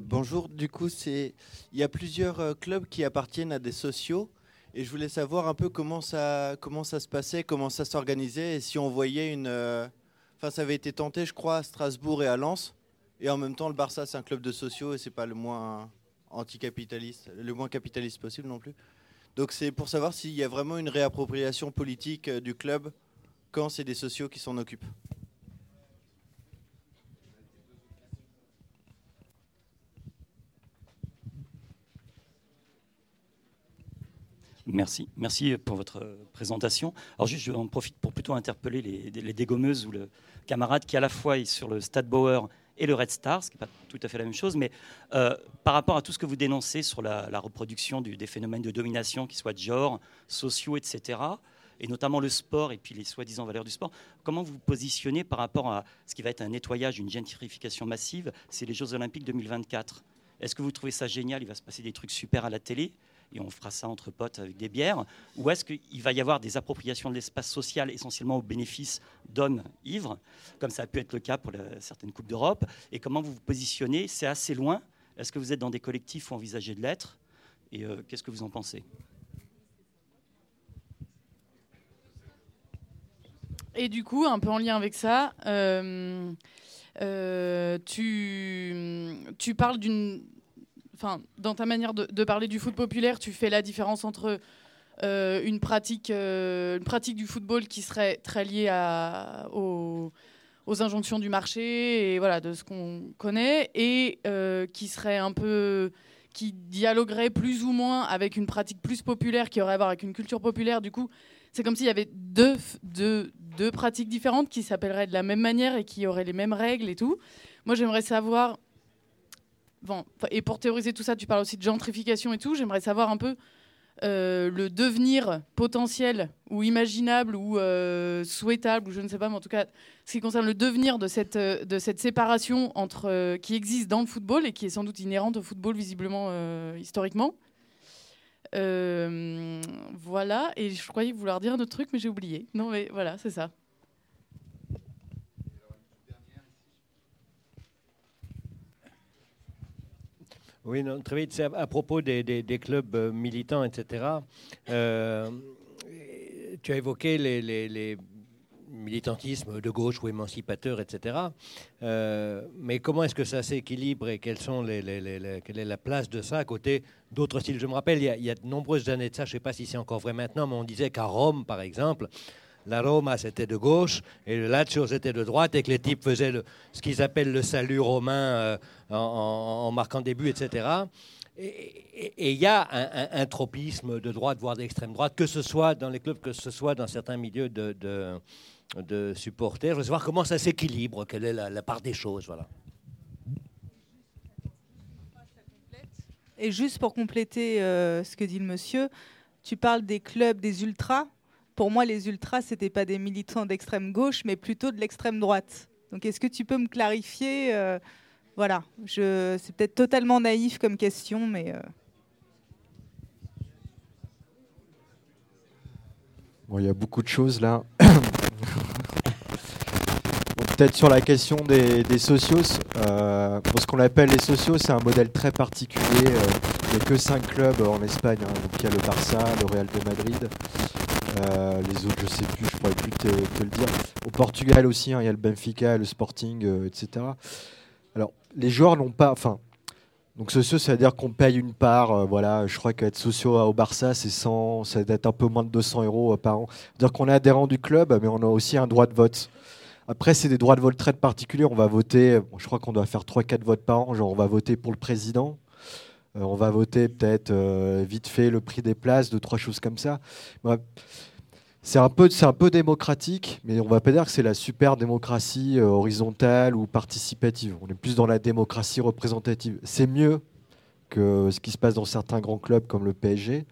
bonjour, du coup, il y a plusieurs clubs qui appartiennent à des sociaux. Et je voulais savoir un peu comment ça se passait, comment ça s'organisait, et si on voyait une... Enfin, ça avait été tenté, je crois, à Strasbourg et à Lens. Et en même temps, le Barça, c'est un club de sociaux et c'est pas le moins anticapitaliste, le moins capitaliste possible non plus. Donc c'est pour savoir s'il y a vraiment une réappropriation politique euh, du club quand c'est des sociaux qui s'en occupent. Merci, merci pour votre présentation. Alors juste, je en profite pour plutôt interpeller les, les dégommeuses ou le camarade qui à la fois est sur le Stade Bauer et le Red Star, ce qui n'est pas tout à fait la même chose, mais euh, par rapport à tout ce que vous dénoncez sur la, reproduction des phénomènes de domination, qui soient de genre, sociaux, etc., et notamment le sport et puis les soi-disant valeurs du sport, comment vous vous positionnez par rapport à ce qui va être un nettoyage, une gentrification massive C'est les Jeux Olympiques 2024. Est-ce que vous trouvez ça génial? Il va se passer des trucs super à la télé et on fera ça entre potes avec des bières Ou est-ce qu'il va y avoir des appropriations de l'espace social essentiellement au bénéfice d'hommes ivres, comme ça a pu être le cas pour certaines Coupes d'Europe Et comment vous vous positionnez C'est assez loin. Est-ce que vous êtes dans des collectifs ou envisagez de l'être Et euh, qu'est-ce que vous en pensez? Et du coup, un peu en lien avec ça, euh, euh, tu, tu parles d'une dans ta manière de, parler du foot populaire, tu fais la différence entre euh, une, pratique, euh, une pratique du football qui serait très liée aux, injonctions du marché et voilà, de ce qu'on connaît, et euh, qui serait un peu qui dialoguerait plus ou moins avec une pratique plus populaire qui aurait à voir avec une culture populaire. Du coup, c'est comme s'il y avait deux, deux, deux pratiques différentes qui s'appelleraient de la même manière et qui auraient les mêmes règles et tout. Moi, j'aimerais savoir Et pour théoriser tout ça, tu parles aussi de gentrification et tout. J'aimerais savoir un peu euh, le devenir potentiel ou imaginable ou euh, souhaitable, ou je ne sais pas, mais en tout cas, ce qui concerne le devenir de cette, euh, séparation entre, qui existe dans le football et qui est sans doute inhérente au football visiblement historiquement. voilà, et je croyais vouloir dire un autre truc, mais j'ai oublié. Non, mais voilà, c'est ça. Oui, très vite. À, propos des, clubs euh, militants, etc. Euh, tu as évoqué les, militantismes de gauche ou émancipateur, etc. Euh, mais comment est-ce que ça s'équilibre et quelle est la place de ça à côté d'autres styles? Je me rappelle, il y, a, il y, a, de nombreuses années de ça, je ne sais pas si c'est encore vrai maintenant, mais on disait qu'à Rome, par exemple, la Roma c'était de gauche et le Lazio c'était de droite et que les types faisaient ce qu'ils appellent le salut romain euh, en, marquant des buts, etc. Et il y a un, tropisme de droite, voire d'extrême droite, que ce soit dans les clubs, que ce soit dans certains milieux de, supporters. Je veux savoir comment ça s'équilibre, quelle est la, part des choses. Voilà. Et juste pour compléter euh, ce que dit le monsieur, tu parles des clubs des ultras? Pour moi, les ultras, ce n'étaient pas des militants d'extrême gauche, mais plutôt de l'extrême droite. Donc, est-ce que tu peux me clarifier euh, Voilà, c'est peut-être totalement naïf comme question, mais. Euh. Bon, il y a beaucoup de choses là. peut-être sur la question des, socios. Euh, ce qu'on appelle les socios, c'est un modèle très particulier. il n'y a que cinq clubs en Espagne. Hein. Donc, il y a le Barça, le Real de Madrid, les autres, je sais plus, je pourrais plus te, le dire. Au Portugal aussi, hein, il y a le Benfica, le Sporting, euh, etc. Alors, les joueurs n'ont pas. Enfin, donc sociaux, ça veut dire qu'on paye une part. Euh, voilà, je crois qu'être sociaux au Barça, c'est 100, ça doit être un peu moins de 200 euros par an. C'est-à-dire qu'on est adhérent du club, mais on a aussi un droit de vote. Après, c'est des droits de vote très particuliers. On va voter, je crois qu'on doit faire 3-4 votes par an. Genre, on va voter pour le président, euh, on va voter peut-être euh, vite fait le prix des places, deux, trois choses comme ça. C'est un, peu, un peu démocratique, mais on va pas dire que c'est la super démocratie euh, horizontale ou participative. On est plus dans la démocratie représentative. C'est mieux que ce qui se passe dans certains grands clubs comme le PSG.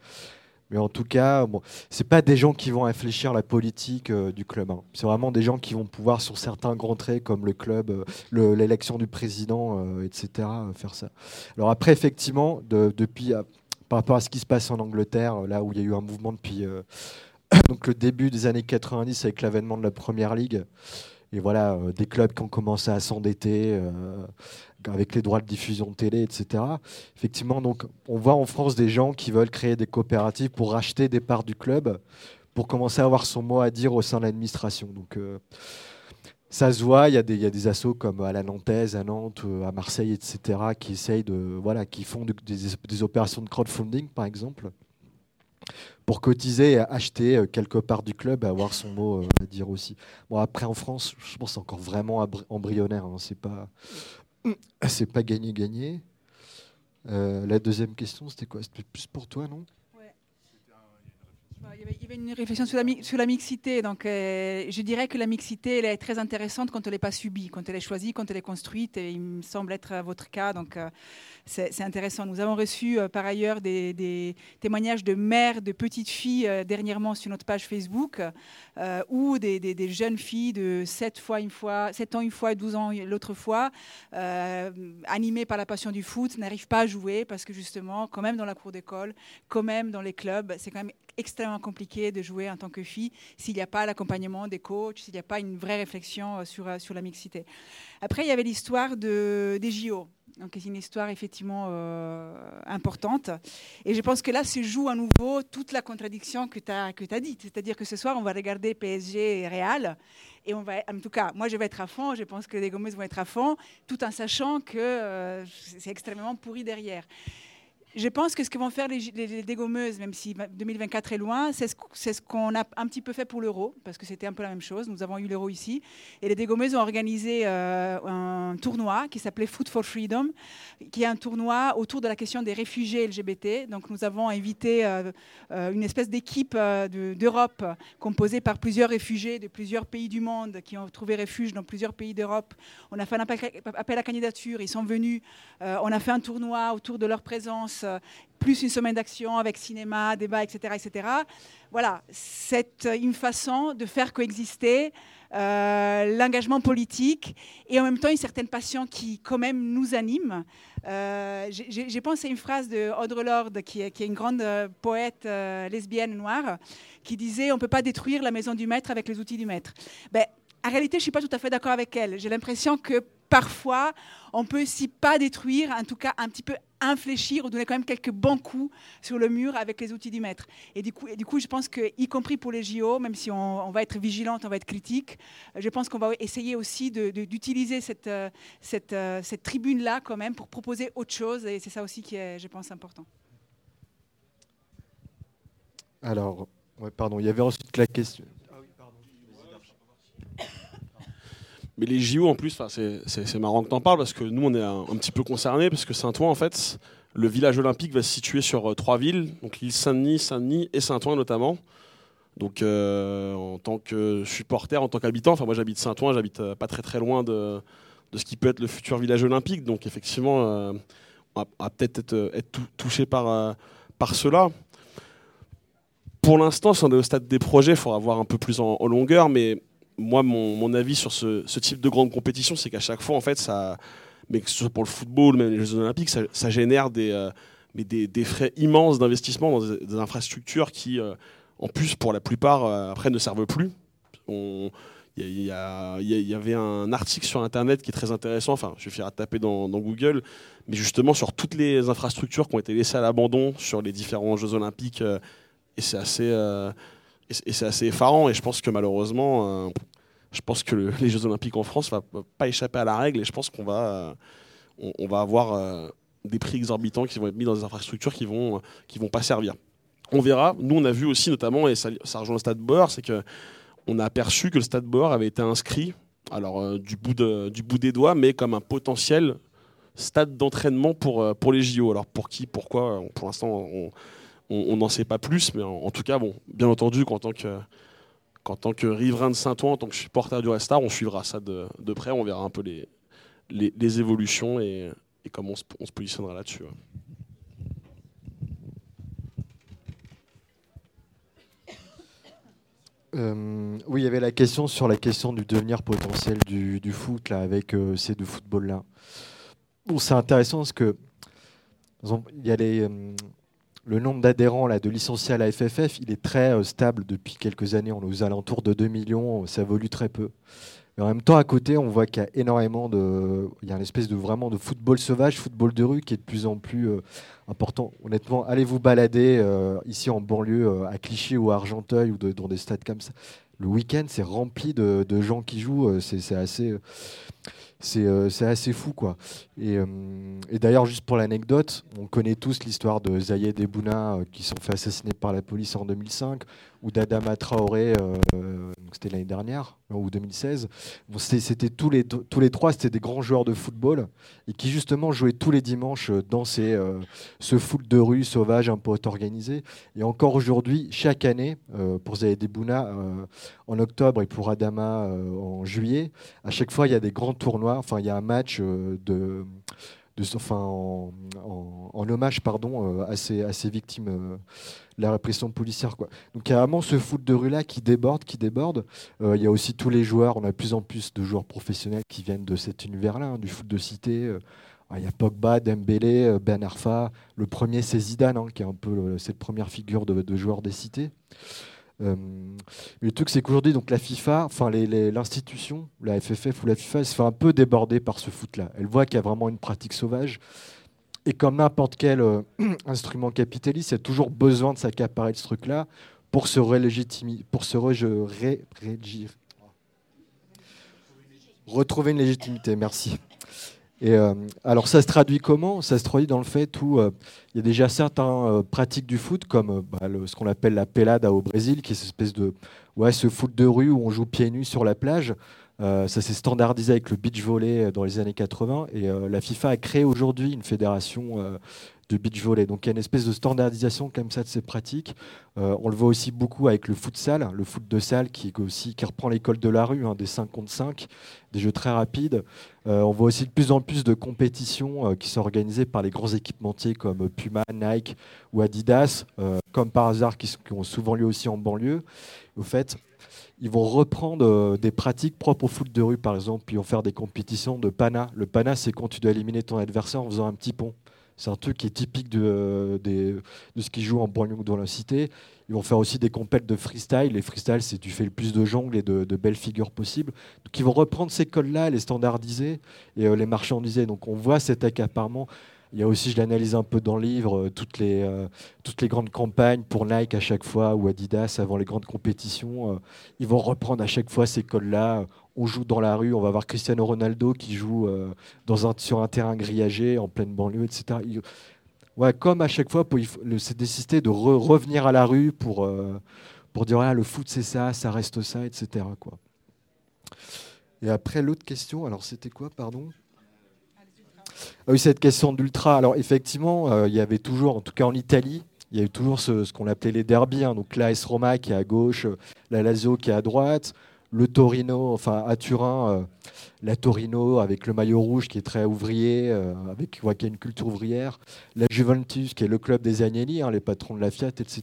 Mais en tout cas, bon, ce pas des gens qui vont réfléchir la politique euh, du club. Hein. C'est vraiment des gens qui vont pouvoir, sur certains grands traits, comme le club, euh, l'élection du président, euh, etc., faire ça. Alors après, effectivement, depuis, par rapport à ce qui se passe en Angleterre, là où il y a eu un mouvement depuis donc le début des années 90 avec l'avènement de la Première Ligue, et voilà, des clubs qui ont commencé à s'endetter, avec les droits de diffusion de télé, etc. Effectivement, donc, on voit en France des gens qui veulent créer des coopératives pour racheter des parts du club, pour commencer à avoir son mot à dire au sein de l'administration. Donc, euh, ça se voit, il y, a des, y a des assos comme à la Nantaise, à Nantes, euh, à Marseille, etc., qui essayent de, voilà, qui font des, opérations de crowdfunding, par exemple, pour cotiser et acheter euh, quelque part du club avoir son mot à dire aussi. Bon, après, en France, je pense que c'est encore vraiment embryonnaire. Hein, c'est pas c'est pas gagné-gagné. Euh, la deuxième question, c'était quoi? C'était plus pour toi, non? Ouais. Il y avait- une réflexion sur la, sur la mixité. Donc, euh, je dirais que la mixité, elle est très intéressante quand elle n'est pas subie, quand elle est choisie, quand elle est construite. Et il me semble être euh, votre cas. Donc, euh, c'est intéressant. Nous avons reçu euh, par ailleurs des, des témoignages de mères de petites filles euh, dernièrement sur notre page Facebook, euh, ou des, jeunes filles de 7, fois une fois, 7 ans une fois, 12 ans l'autre fois, euh, animées par la passion du foot, n'arrivent pas à jouer parce que justement, quand même dans la cour d'école, quand même dans les clubs, c'est quand même extrêmement compliqué de jouer en tant que fille s'il n'y a pas l'accompagnement des coachs, s'il n'y a pas une vraie réflexion euh, sur, euh, sur la mixité. Après, il y avait l'histoire de, des JO. Donc, c'est une histoire effectivement importante. Et je pense que là se joue à nouveau toute la contradiction que tu as, as dite. C'est-à-dire que ce soir, on va regarder PSG et Real. Et on va, en tout cas, moi, je vais être à fond. Je pense que les Gomez vont être à fond, tout en sachant que euh, c'est extrêmement pourri derrière. Je pense que ce que vont faire les, les, dégommeuses, même si 2024 est loin, c'est ce, qu'on a un petit peu fait pour l'euro, parce que c'était un peu la même chose. Nous avons eu l'euro ici. Et les dégommeuses ont organisé euh, un tournoi qui s'appelait Food for Freedom, qui est un tournoi autour de la question des réfugiés LGBT. Donc nous avons invité euh, euh, une espèce d'équipe de- d'Europe composée par plusieurs réfugiés de plusieurs pays du monde qui ont trouvé refuge dans plusieurs pays d'Europe. On a fait un appel, à candidature, ils sont venus. On a fait un tournoi autour de leur présence, euh, plus une semaine d'action avec cinéma, débat, etc. etc. Voilà, c'est euh, une façon de faire coexister euh, l'engagement politique et en même temps une certaine passion qui quand même nous anime. J'ai- pensé à une phrase de Audre Lorde, qui est, une grande poète lesbienne noire, qui disait On ne peut pas détruire la maison du maître avec les outils du maître. Ben, en réalité, je ne suis pas tout à fait d'accord avec elle. J'ai l'impression que parfois, on peut, si pas détruire, en tout cas un petit peu infléchir ou donner quand même quelques bons coups sur le mur avec les outils du maître. Et du coup, et du coup je pense que, y compris pour les JO, même si on, va être vigilante, on va être critique, euh, je pense qu'on va essayer aussi d'utiliser cette, euh, cette, euh, cette tribune-là quand même pour proposer autre chose. Et c'est ça aussi qui est, je pense, important. Alors, ouais, pardon, il y avait ensuite la question. Mais les JO en plus, c'est- marrant que tu en parles parce que nous on est un, petit peu concernés parce que Saint-Ouen en fait, le village olympique va se situer sur euh, trois villes, donc l'île Saint-Denis, Saint-Denis et Saint-Ouen notamment. Donc euh, en tant que supporter, en tant qu'habitant, enfin moi j'habite Saint-Ouen, j'habite euh, pas très très loin de, ce qui peut être le futur village olympique, donc effectivement on va, peut-être être, être tou- touché par, par cela. Pour l'instant, si on est au stade des projets, il faudra voir un peu plus en, en longueur, mais moi, mon, avis sur ce, type de grande compétition, c'est qu'à chaque fois, en fait, ça, mais que ce soit pour le football, même les Jeux Olympiques, ça, génère des, euh, mais des, frais immenses d'investissement dans des, infrastructures qui, euh, en plus, pour la plupart, euh, après, ne servent plus. Il y, y y y avait un article sur Internet qui est très intéressant, enfin, je vais à taper dans, dans Google, mais justement sur toutes les infrastructures qui ont été laissées à l'abandon sur les différents Jeux Olympiques, et c'est assez, et c'est- assez effarant, et je pense que malheureusement, euh, je pense que le- les Jeux Olympiques en France ne vont pas échapper à la règle, et je pense qu'on va, euh, on, va avoir euh, des prix exorbitants qui vont être mis dans des infrastructures qui vont, euh, qui vont pas servir. On verra. Nous, on a vu aussi, notamment, et ça, rejoint le Stade Bauer, c'est que on a aperçu que le Stade Bauer avait été inscrit, alors du, bout du bout des doigts, mais comme un potentiel stade d'entraînement pour, pour les JO. Alors pour qui, pourquoi, pour l'instant, on on- n'en sait pas plus, mais en, tout cas, bon, bien entendu, qu'en tant que, qu'en tant que riverain de Saint-Ouen, en tant que supporter du Red Star, on suivra ça de, de près, on verra un peu les, les, les évolutions et, et comment on se, on se positionnera là-dessus. Euh, oui, il y avait la question sur la question du devenir potentiel du, du foot là, avec euh, ces deux footballs-là. Bon, c'est intéressant parce que il y a les, euh, le nombre d'adhérents de licenciés à la FFF, il est très euh, stable depuis quelques années. On est aux alentours de 2 millions, ça évolue très peu. Et en même temps, à côté, on voit qu'il y a énormément de. Il y a une espèce de vraiment de football sauvage, football de rue qui est de plus en plus euh, important. Honnêtement, allez vous balader euh, ici en banlieue, à Clichy ou à Argenteuil ou dans des stades comme ça. Le week-end, c'est rempli de, gens qui jouent. c'est assez. Euh, c'est assez fou quoi. Et, euh, et d'ailleurs juste pour l'anecdote, on connaît tous l'histoire de Zayed et Bouna euh, qui sont fait assassiner par la police en 2005 ou d'Adama Traoré, euh, c'était l'année dernière ou 2016. Bon, c'était tous les trois, c'était des grands joueurs de football et qui justement jouaient tous les dimanches dans ces, euh, ce foot de rue sauvage un peu organisé. Et encore aujourd'hui, chaque année, euh, pour Zayed Bouna, euh, en octobre et pour Adama euh, en juillet, à chaque fois il y a des grands tournois. Enfin, il y a un match euh, de en, hommage pardon, euh, à, ces, victimes euh, de la répression policière. Donc il y a vraiment ce foot de rue-là qui déborde, qui déborde. Euh, il y a aussi tous les joueurs, on a de plus en plus de joueurs professionnels qui viennent de cet univers-là, hein, du foot de cité. Euh, il y a Pogba, Dembélé, Ben Arfa. Le premier, c'est Zidane, hein, qui est un peu cette première figure de, de joueur des cités. Euh, le truc, c'est qu'aujourd'hui, donc la FIFA, enfin l'institution, la FFF ou la FIFA, elle se fait un peu déborder par ce foot-là. Elle voit qu'il y a vraiment une pratique sauvage. Et comme n'importe quel euh, instrument capitaliste, il y a toujours besoin de s'accaparer de ce truc-là pour se relégitimer, pour se re- ré- retrouver une légitimité. Merci. Et euh, alors ça se traduit comment? Ça se traduit dans le fait où euh, il y a déjà certaines euh, pratiques du foot, comme bah, ce qu'on appelle la pelada au Brésil, qui est cette espèce de ouais, ce foot de rue où on joue pieds nus sur la plage. Ça s'est standardisé avec le beach volley dans les années 80 et la FIFA a créé aujourd'hui une fédération de beach volley. Donc il y a une espèce de standardisation comme ça de ces pratiques. Euh, on le voit aussi beaucoup avec le futsal, le foot de salle qui, aussi, qui reprend l'école de la rue, hein, des 5 contre 5, des jeux très rapides. Euh, on voit aussi de plus en plus de compétitions euh, qui sont organisées par les grands équipementiers comme Puma, Nike ou Adidas, comme par hasard, qui, qui ont souvent lieu aussi en banlieue. Au fait, ils vont reprendre des pratiques propres au foot de rue, par exemple, puis ils vont faire des compétitions de pana. Le pana, c'est quand tu dois éliminer ton adversaire en faisant un petit pont. C'est un truc qui est typique de, euh, ce qu'ils jouent en banlieue dans la cité. Ils vont faire aussi des compètes de freestyle. Les freestyle, c'est tu fais le plus de jongles et de, belles figures possibles. Donc ils vont reprendre ces codes-là, les standardiser et euh, les marchandiser. Donc on voit cet accaparement. Il y a aussi, je l'analyse un peu dans le livre, euh, toutes, les, grandes campagnes pour Nike à chaque fois ou Adidas avant les grandes compétitions. ils vont reprendre à chaque fois ces codes-là. On joue dans la rue, on va voir Cristiano Ronaldo qui joue euh, sur un terrain grillagé en pleine banlieue, etc. Ouais, comme à chaque fois, c'est décidé de re- revenir à la rue pour, euh, pour dire le foot c'est ça, ça reste ça, etc. Et après, l'autre question, alors c'était quoi, pardon? Ah oui, cette question d'ultra. Alors effectivement, euh, il y avait toujours, en tout cas en Italie, il y a eu toujours ce, qu'on appelait les derbies. hein. Donc l'AS Roma qui est à gauche, la Lazio qui est à droite, le Torino, enfin à Turin, euh, la Torino avec le maillot rouge qui est très ouvrier, euh, avec qui a une culture ouvrière, la Juventus qui est le club des Agnelli, hein, les patrons de la Fiat, etc.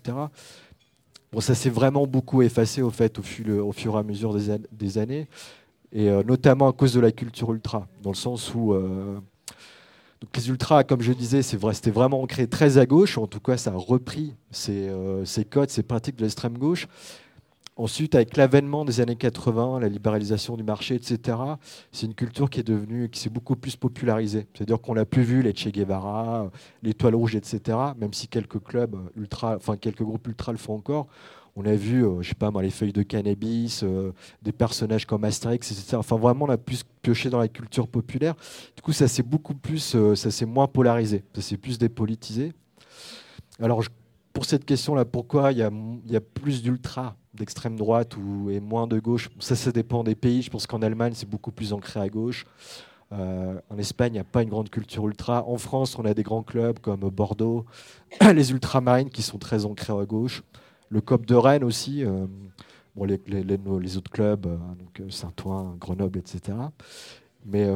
Bon, ça s'est vraiment beaucoup effacé au fait au fur, et à mesure des, an- des années, et euh, notamment à cause de la culture ultra, dans le sens où les ultras, comme je disais, c'était vraiment ancré très à gauche. En tout cas, ça a repris ces codes, ces pratiques de l'extrême gauche. Ensuite, avec l'avènement des années 80, la libéralisation du marché, etc., c'est une culture qui est devenue, qui s'est beaucoup plus popularisée. C'est-à-dire qu'on n'a plus vu les Che Guevara, l'étoile rouge, etc., même si quelques clubs ultra, enfin quelques groupes ultra le font encore. On a vu, euh, je sais pas moi, les feuilles de cannabis, euh, des personnages comme Astérix, etc. Enfin, vraiment, on a plus pioché dans la culture populaire. Du coup, ça s'est beaucoup plus, euh, ça s'est moins polarisé, ça s'est plus dépolitisé. Alors, pour cette question-là, pourquoi il y a plus d'ultra d'extrême droite ou, et moins de gauche Ça, ça dépend des pays. Je pense qu'en Allemagne, c'est beaucoup plus ancré à gauche. Euh, en Espagne, il n'y a pas une grande culture ultra. En France, on a des grands clubs comme Bordeaux, les ultramarines qui sont très ancrés à gauche. Le COP de Rennes aussi. euh, bon, les, autres clubs, euh, Saint-Ouen, Grenoble, etc. Mais,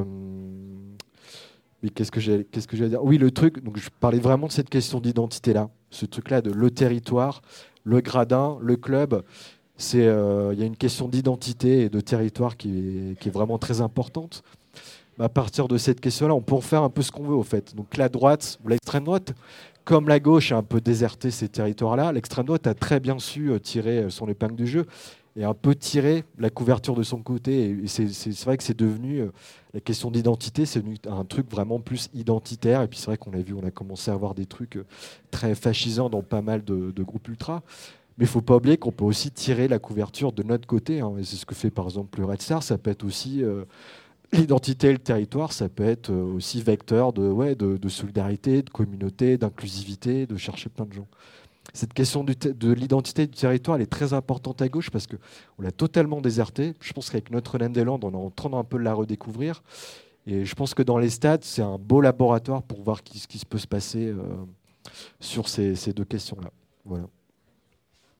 mais qu'est-ce que j'ai qu'est-ce que dire? Oui, le truc, donc je parlais vraiment de cette question d'identité-là. Ce truc-là de le territoire, le gradin, le club. Euh, Il y a une question d'identité et de territoire qui est, vraiment très importante. À partir de cette question-là, on peut faire un peu ce qu'on veut, au fait. Donc la droite, l'extrême droite, comme la gauche a un peu déserté ces territoires-là, l'extrême droite a très bien su euh, tirer euh, son épingle du jeu et un peu tirer la couverture de son côté. Et c'est vrai que c'est devenu, euh, la question d'identité, c'est devenu un truc vraiment plus identitaire. Et puis c'est vrai qu'on a vu, on a commencé à avoir des trucs euh, très fascisants dans pas mal de, groupes ultra. Mais il faut pas oublier qu'on peut aussi tirer la couverture de notre côté. hein. C'est ce que fait par exemple le Red Star. Ça peut être aussi euh, l'identité et le territoire, ça peut être aussi vecteur de, ouais, de solidarité, de communauté, d'inclusivité, de chercher plein de gens. Cette question de l'identité du territoire, est très importante à gauche parce qu'on l'a totalement désertée. Je pense qu'avec Notre-Dame-des-Landes, on est en train d'un peu de la redécouvrir. Et je pense que dans les stades, c'est un beau laboratoire pour voir ce qui se peut se passer euh, sur ces, ces deux questions-là. Voilà.